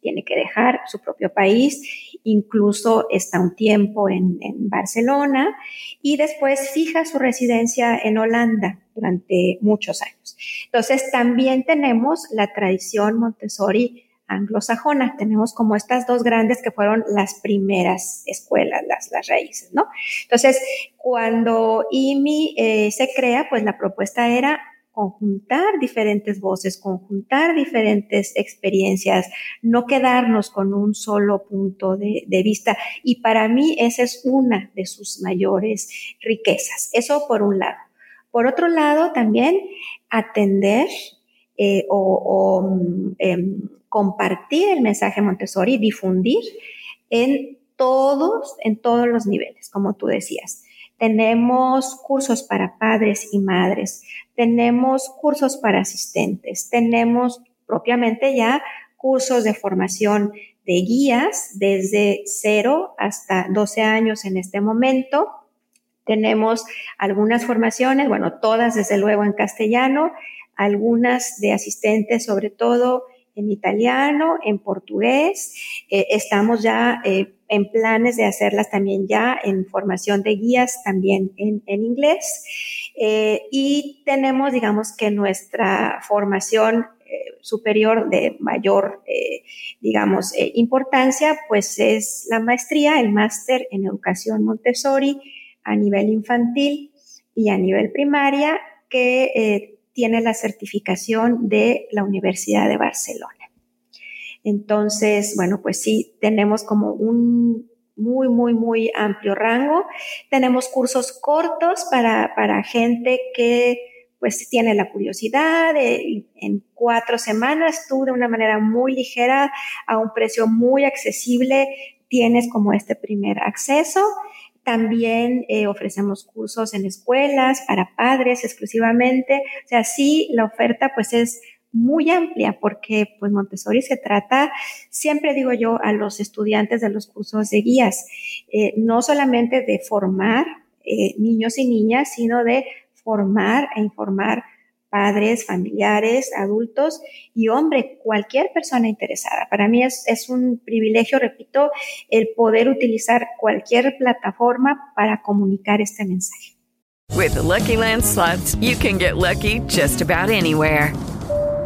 tiene que dejar su propio país, incluso está un tiempo en, Barcelona y después fija su residencia en Holanda durante muchos años. Entonces, también tenemos la tradición Montessori anglosajona. Tenemos como estas dos grandes que fueron las primeras escuelas, las, las raíces, ¿no? Entonces, cuando IMI eh, se crea, pues la propuesta era conjuntar diferentes voces, conjuntar diferentes experiencias, no quedarnos con un solo punto de, de, vista. Y para mí esa es una de sus mayores riquezas. Eso por un lado. Por otro lado, también atender eh, o, o eh, compartir el mensaje Montessori, difundir en todos, en todos los niveles, como tú decías. Tenemos cursos para padres y madres, tenemos cursos para asistentes, tenemos propiamente ya cursos de formación de guías desde 0 hasta 12 años en este momento. Tenemos algunas formaciones, bueno, todas desde luego en castellano, algunas de asistentes sobre todo en italiano, en portugués. Eh, estamos ya eh, en planes de hacerlas también ya en formación de guías también en, inglés. Eh, y tenemos, digamos, que nuestra formación superior de mayor, digamos, importancia, pues es la maestría, el máster en educación Montessori a nivel infantil y a nivel primaria, que tiene la certificación de la Universidad de Barcelona. Entonces, bueno, pues sí, tenemos como un muy, muy, muy amplio rango. Tenemos cursos cortos para, para gente que pues tiene la curiosidad. De, en cuatro semanas tú de una manera muy ligera, a un precio muy accesible, tienes como este primer acceso. También eh, ofrecemos cursos en escuelas para padres exclusivamente. O sea, sí, la oferta pues es muy amplia porque pues Montessori se trata, siempre digo yo a los estudiantes de los cursos de guías, eh, no solamente de formar eh, niños y niñas, sino de formar e informar padres, familiares, adultos y hombre, cualquier persona interesada. Para mí es, es un privilegio, repito, el poder utilizar cualquier plataforma para comunicar este mensaje. With the Lucky Land slots, you can get lucky just about anywhere.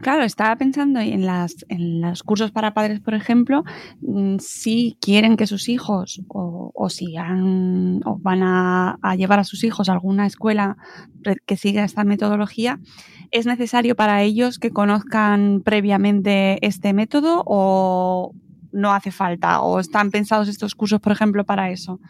Claro, estaba pensando en, las, los cursos para padres, por ejemplo, mm, si quieren que sus hijos o, si o van a, llevar a sus hijos a alguna escuela que siga esta metodología, ¿es necesario para ellos que conozcan previamente este método o no hace falta? ¿O están pensados estos cursos, por ejemplo, para eso?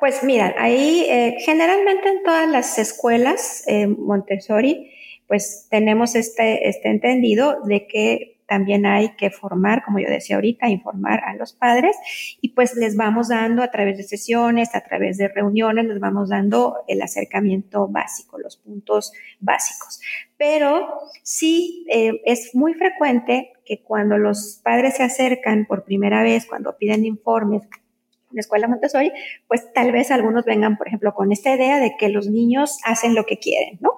Pues mira, ahí eh, generalmente en todas las escuelas eh, Montessori, pues tenemos este, este entendido de que también hay que formar, como yo decía ahorita, informar a los padres y pues les vamos dando a través de sesiones, a través de reuniones, les vamos dando el acercamiento básico, los puntos básicos. Pero sí eh, es muy frecuente que cuando los padres se acercan por primera vez, cuando piden informes, la escuela Montessori, pues tal vez algunos vengan, por ejemplo, con esta idea de que los niños hacen lo que quieren, ¿no?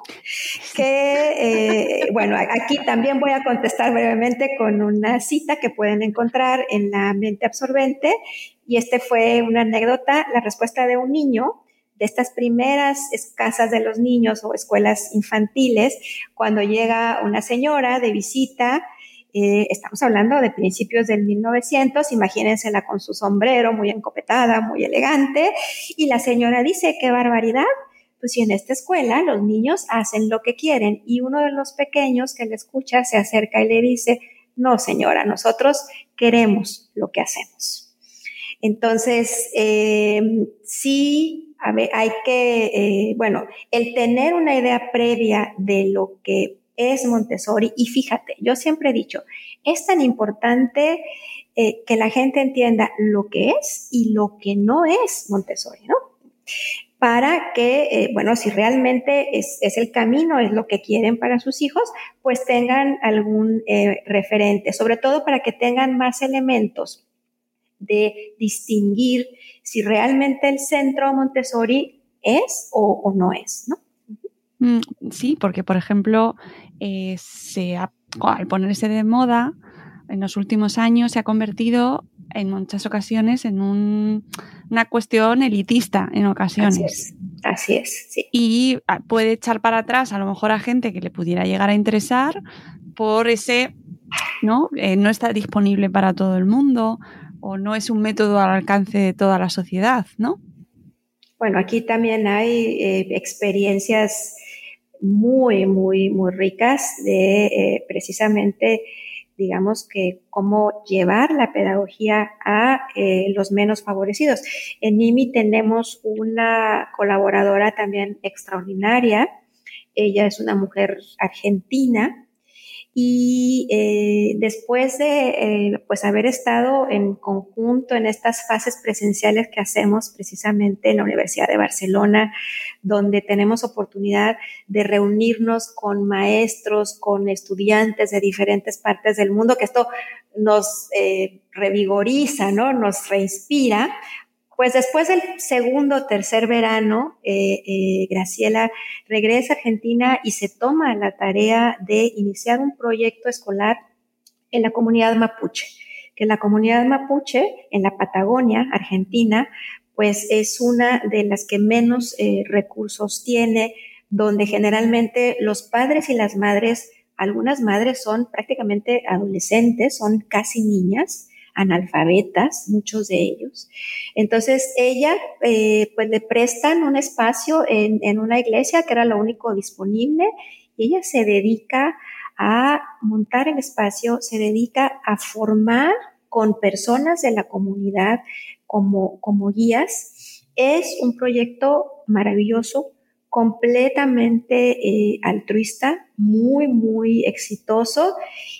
Que, eh, bueno, aquí también voy a contestar brevemente con una cita que pueden encontrar en la mente absorbente, y este fue una anécdota, la respuesta de un niño de estas primeras casas de los niños o escuelas infantiles, cuando llega una señora de visita, eh, estamos hablando de principios del 1900, imagínensela con su sombrero muy encopetada, muy elegante, y la señora dice, qué barbaridad, pues si en esta escuela los niños hacen lo que quieren y uno de los pequeños que le escucha se acerca y le dice, no señora, nosotros queremos lo que hacemos. Entonces, eh, sí, a ver, hay que, eh, bueno, el tener una idea previa de lo que es Montessori. Y fíjate, yo siempre he dicho, es tan importante eh, que la gente entienda lo que es y lo que no es Montessori, ¿no? Para que, eh, bueno, si realmente es, el camino, es lo que quieren para sus hijos, pues tengan algún eh, referente, sobre todo para que tengan más elementos de distinguir si realmente el centro Montessori es o, no es, ¿no? Mm, sí, porque por ejemplo, se al ponerse de moda, en los últimos años se ha convertido en muchas ocasiones en una cuestión elitista en ocasiones. Así es, sí. Y ah, puede echar para atrás a lo mejor a gente que le pudiera llegar a interesar por ese, ¿no? Eh, no está disponible para todo el mundo o no es un método al alcance de toda la sociedad, ¿no? Bueno, aquí también hay eh, experiencias muy, muy, muy ricas de eh, precisamente digamos que cómo llevar la pedagogía a eh, los menos favorecidos. En NIMI tenemos una colaboradora también extraordinaria. Ella es una mujer argentina y eh, después de eh, pues haber estado en conjunto en estas fases presenciales que hacemos precisamente en la Universidad de Barcelona, donde tenemos oportunidad de reunirnos con maestros, con estudiantes de diferentes partes del mundo, que esto nos eh, revigoriza, ¿no? Nos reinspira, pues después del segundo tercer verano, eh, eh, Graciela regresa a Argentina y se toma la tarea de iniciar un proyecto escolar en la comunidad mapuche, que la comunidad mapuche en la Patagonia, Argentina, pues es una de las que menos eh, recursos tiene, donde generalmente los padres y las madres, algunas madres son prácticamente adolescentes, son casi niñas, analfabetas, muchos de ellos. Entonces ella, eh, pues le prestan un espacio en, en una iglesia que era lo único disponible y ella se dedica a montar el espacio, se dedica a formar con personas de la comunidad como, como guías. Es un proyecto maravilloso completamente eh, altruista, muy, muy exitoso.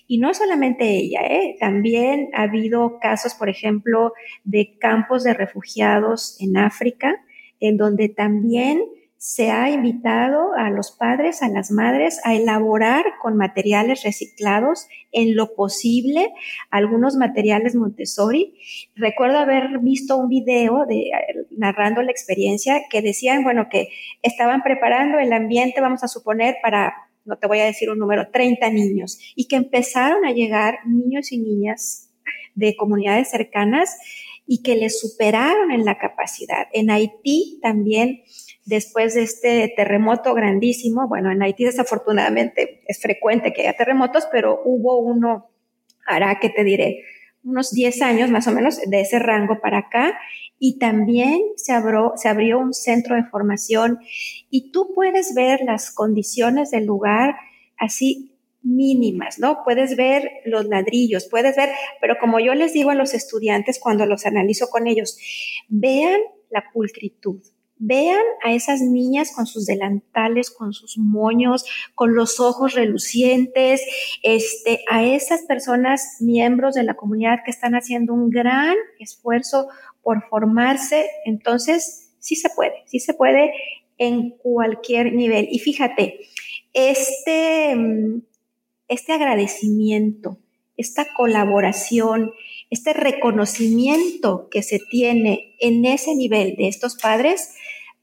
Y no solamente ella, ¿eh? también ha habido casos, por ejemplo, de campos de refugiados en África, en donde también se ha invitado a los padres, a las madres, a elaborar con materiales reciclados en lo posible algunos materiales Montessori. Recuerdo haber visto un video de, narrando la experiencia que decían, bueno, que estaban preparando el ambiente, vamos a suponer, para, no te voy a decir un número, 30 niños, y que empezaron a llegar niños y niñas de comunidades cercanas y que les superaron en la capacidad. En Haití también después de este terremoto grandísimo, bueno, en Haití desafortunadamente es frecuente que haya terremotos, pero hubo uno, hará que te diré, unos 10 años más o menos de ese rango para acá, y también se abrió, se abrió un centro de formación y tú puedes ver las condiciones del lugar así mínimas, ¿no? Puedes ver los ladrillos, puedes ver, pero como yo les digo a los estudiantes cuando los analizo con ellos, vean la pulcritud, Vean a esas niñas con sus delantales, con sus moños, con los ojos relucientes, este, a esas personas, miembros de la comunidad que están haciendo un gran esfuerzo por formarse. Entonces, sí se puede, sí se puede en cualquier nivel. Y fíjate, este, este agradecimiento, esta colaboración, este reconocimiento que se tiene en ese nivel de estos padres,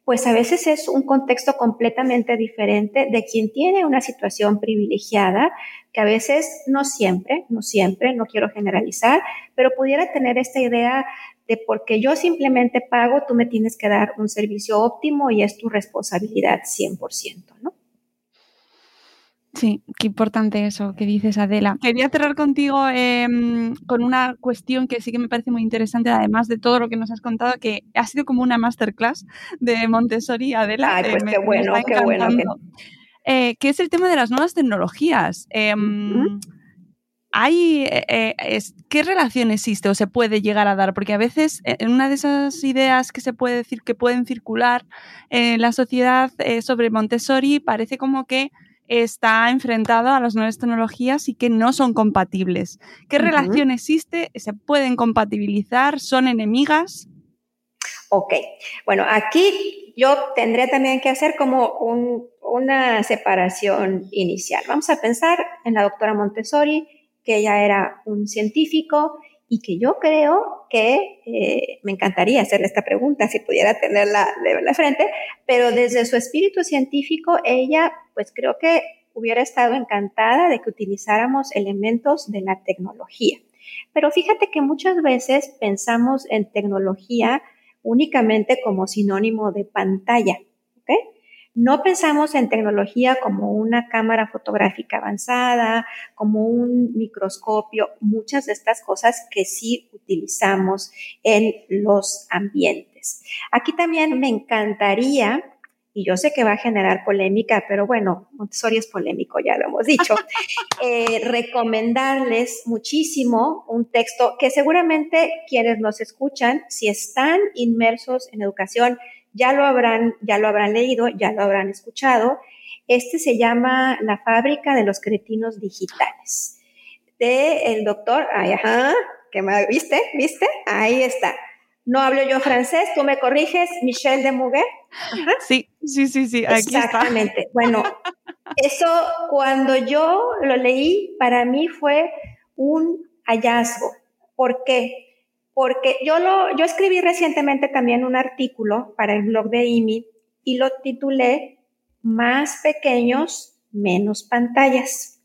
pues a veces es un contexto completamente diferente de quien tiene una situación privilegiada, que a veces no siempre, no siempre, no quiero generalizar, pero pudiera tener esta idea de porque yo simplemente pago, tú me tienes que dar un servicio óptimo y es tu responsabilidad 100%, ¿no? Sí, qué importante eso que dices, Adela. Quería cerrar contigo em, con una cuestión que sí que me parece muy interesante, además de todo lo que nos has contado, que ha sido como una masterclass de Montessori, Adela. Ay, pues qué bueno, qué bueno. Eh, que es el tema de las nuevas tecnologías. Em, hay, eh, eh, ¿Qué relación existe o se puede llegar a dar? Porque a veces en una de esas ideas que se puede decir que pueden circular en la sociedad sobre Montessori parece como que está enfrentado a las nuevas tecnologías y que no son compatibles. ¿Qué relación existe? ¿Se pueden compatibilizar? ¿Son enemigas? Ok, bueno, aquí yo tendré también que hacer como una separación inicial. Vamos a pensar en la doctora Montessori, que ella era un científico y que yo creo que eh, me encantaría hacerle esta pregunta si pudiera tenerla de la frente, pero desde su espíritu científico, ella, pues creo que hubiera estado encantada de que utilizáramos elementos de la tecnología. Pero fíjate que muchas veces pensamos en tecnología únicamente como sinónimo de pantalla, ¿ok? No pensamos en tecnología como una cámara fotográfica avanzada, como un microscopio, muchas de estas cosas que sí utilizamos en los ambientes. Aquí también me encantaría y yo sé que va a generar polémica, pero bueno, Montessori es polémico, ya lo hemos dicho, [laughs] eh, recomendarles muchísimo un texto que seguramente quienes nos escuchan, si están inmersos en educación, ya lo habrán, ya lo habrán leído, ya lo habrán escuchado. Este se llama La fábrica de los cretinos digitales. De el doctor, ajá, que me, ¿viste? ¿Viste? Ahí está. No hablo yo francés, tú me corriges, Michel de Muguet. Sí, sí, sí, sí, aquí Exactamente. Bueno, eso cuando yo lo leí, para mí fue un hallazgo. ¿Por qué? Porque yo, lo, yo escribí recientemente también un artículo para el blog de IMI y lo titulé Más pequeños, menos pantallas.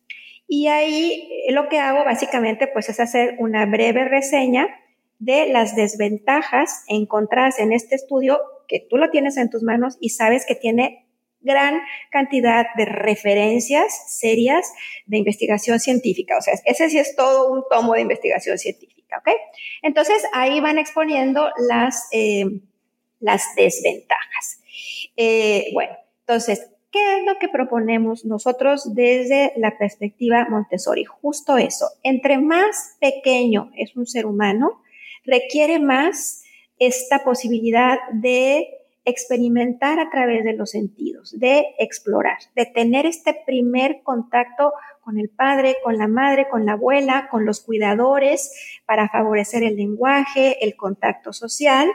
Y ahí eh, lo que hago básicamente pues es hacer una breve reseña de las desventajas encontradas en este estudio que tú lo tienes en tus manos y sabes que tiene gran cantidad de referencias serias de investigación científica. O sea, ese sí es todo un tomo de investigación científica. ¿ok? Entonces ahí van exponiendo las, eh, las desventajas. Eh, bueno, entonces, ¿qué es lo que proponemos nosotros desde la perspectiva Montessori? Justo eso, entre más pequeño es un ser humano, requiere más esta posibilidad de experimentar a través de los sentidos, de explorar, de tener este primer contacto con el padre, con la madre, con la abuela, con los cuidadores, para favorecer el lenguaje, el contacto social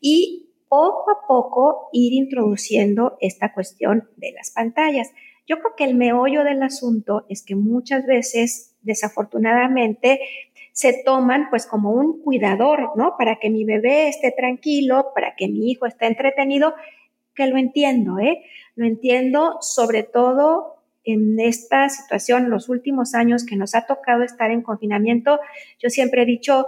y poco a poco ir introduciendo esta cuestión de las pantallas. Yo creo que el meollo del asunto es que muchas veces, desafortunadamente, se toman pues como un cuidador, ¿no? Para que mi bebé esté tranquilo, para que mi hijo esté entretenido, que lo entiendo, ¿eh? Lo entiendo sobre todo en esta situación, los últimos años que nos ha tocado estar en confinamiento, yo siempre he dicho,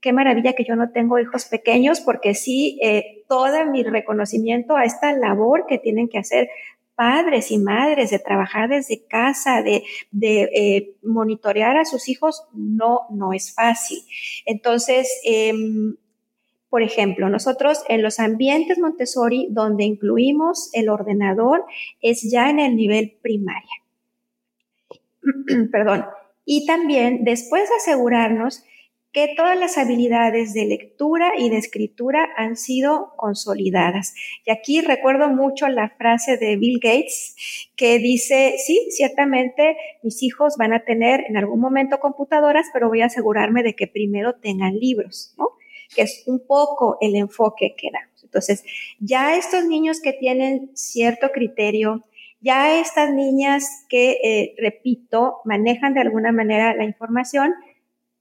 qué maravilla que yo no tengo hijos pequeños, porque sí, eh, todo mi reconocimiento a esta labor que tienen que hacer padres y madres de trabajar desde casa, de, eh, monitorear a sus hijos, no, no es fácil. Entonces, em, por ejemplo, nosotros en los ambientes Montessori, donde incluimos el ordenador, es ya en el nivel primaria. [clears throat] Perdón. Y también después de asegurarnos que todas las habilidades de lectura y de escritura han sido consolidadas. Y aquí recuerdo mucho la frase de Bill Gates que dice, sí, ciertamente mis hijos van a tener en algún momento computadoras, pero voy a asegurarme de que primero tengan libros, ¿no? que es un poco el enfoque que damos. Entonces, ya estos niños que tienen cierto criterio, ya estas niñas que, eh, repito, manejan de alguna manera la información,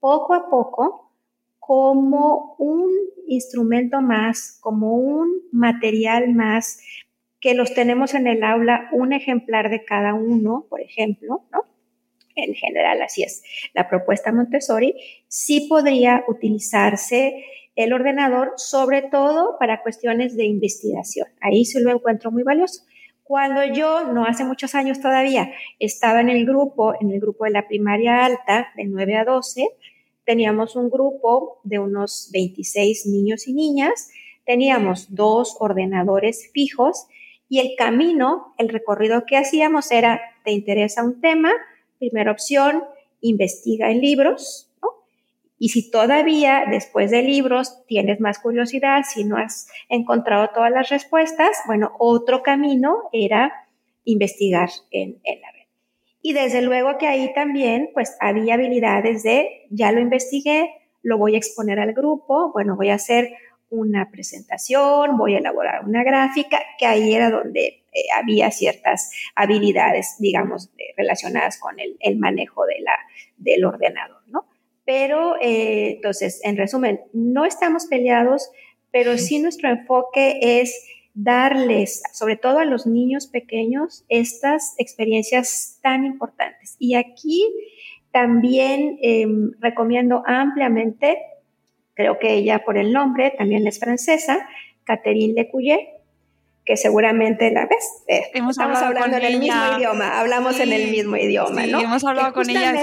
poco a poco, como un instrumento más, como un material más, que los tenemos en el aula, un ejemplar de cada uno, por ejemplo, ¿no? En general, así es la propuesta Montessori, sí podría utilizarse el ordenador, sobre todo para cuestiones de investigación. Ahí se lo encuentro muy valioso. Cuando yo, no hace muchos años todavía, estaba en el grupo, en el grupo de la primaria alta, de 9 a 12, teníamos un grupo de unos 26 niños y niñas, teníamos dos ordenadores fijos y el camino, el recorrido que hacíamos era, ¿te interesa un tema? Primera opción, investiga en libros, y si todavía después de libros tienes más curiosidad, si no has encontrado todas las respuestas, bueno, otro camino era investigar en, la red. Y desde luego que ahí también, pues había habilidades de, ya lo investigué, lo voy a exponer al grupo, bueno, voy a hacer una presentación, voy a elaborar una gráfica, que ahí era donde eh, había ciertas habilidades, digamos, relacionadas con el, manejo de la, del ordenador, ¿no? Pero, eh, entonces, en resumen, no estamos peleados, pero sí nuestro enfoque es darles, sobre todo a los niños pequeños, estas experiencias tan importantes. Y aquí también em, recomiendo ampliamente, creo que ella por el nombre también es francesa, Catherine Lecouillet, que seguramente la ves. Eh, estamos hablando en el mismo idioma, hablamos en el mismo idioma, sí, ¿no? Hemos hablado con ella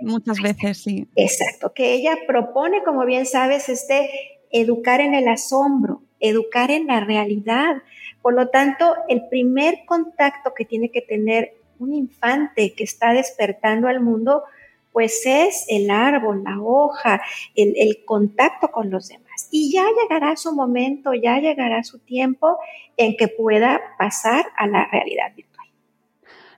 muchas veces, sí. Exacto, que ella propone, como bien sabes, este educar en el asombro, educar en la realidad. Por lo tanto, el primer contacto que tiene que tener un infante que está despertando al mundo, pues es el árbol, la hoja, el, el contacto con los demás. Y ya llegará su momento, ya llegará su tiempo en que pueda pasar a la realidad virtual.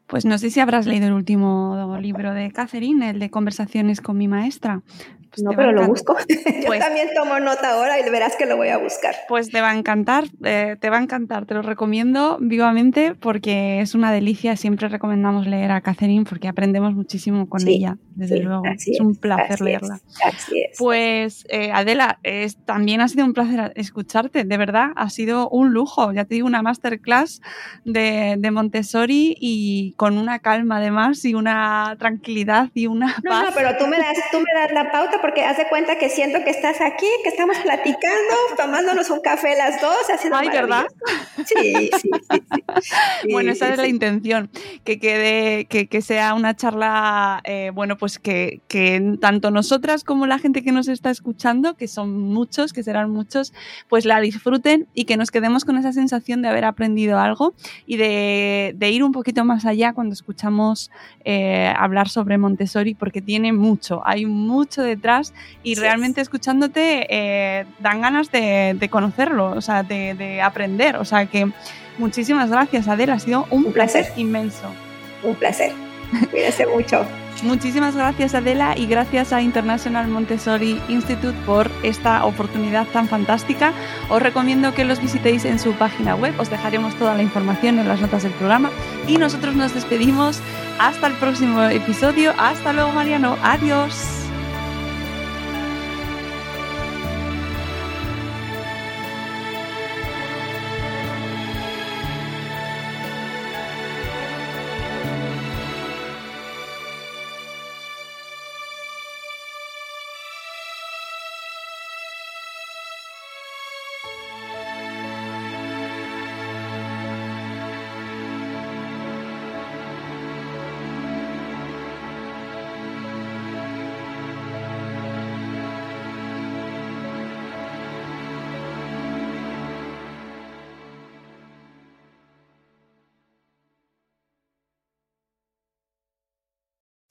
Pues no sé si habrás leído el último libro de Catherine, el de Conversaciones con mi maestra. Pues no, pero lo busco. [laughs] Yo pues también tomo nota ahora y verás que lo voy a buscar. Pues te va a encantar, eh, te va a encantar. Te lo recomiendo vivamente porque es una delicia. Siempre recomendamos leer a Catherine porque aprendemos muchísimo con ella, desde luego. Es, un placer leerla. así es. Pues eh, Adela, es, también ha sido un placer escucharte. De verdad, ha sido un lujo. Ya te digo, una masterclass de, de Montessori y con una calma además y una tranquilidad y una paz. No, no, pero tú me das, tú me das la pauta porque haz de cuenta que siento que estás aquí, que estamos platicando, tomándonos un café las dos, haciendo Ay, ¿verdad? Sí, sí, sí, bueno, esa es la intención, que quede, que, que sea una charla, eh, bueno, pues que, que tanto nosotras como la gente que nos está escuchando, que son muchos, que serán muchos, pues la disfruten y que nos quedemos con esa sensación de haber aprendido algo y de, de ir un poquito más allá cuando escuchamos eh, hablar sobre Montessori, porque tiene mucho, hay mucho detrás y realmente escuchándote eh, dan ganas de, conocerlo, o sea, de, aprender. O sea que muchísimas gracias, Adela, ha sido un, placer. inmenso. Un placer. Cuídese mucho. Muchísimas gracias Adela y gracias a International Montessori Institute por esta oportunidad tan fantástica. Os recomiendo que los visitéis en su página web, os dejaremos toda la información en las notas del programa y nosotros nos despedimos hasta el próximo episodio. Hasta luego Mariano, adiós.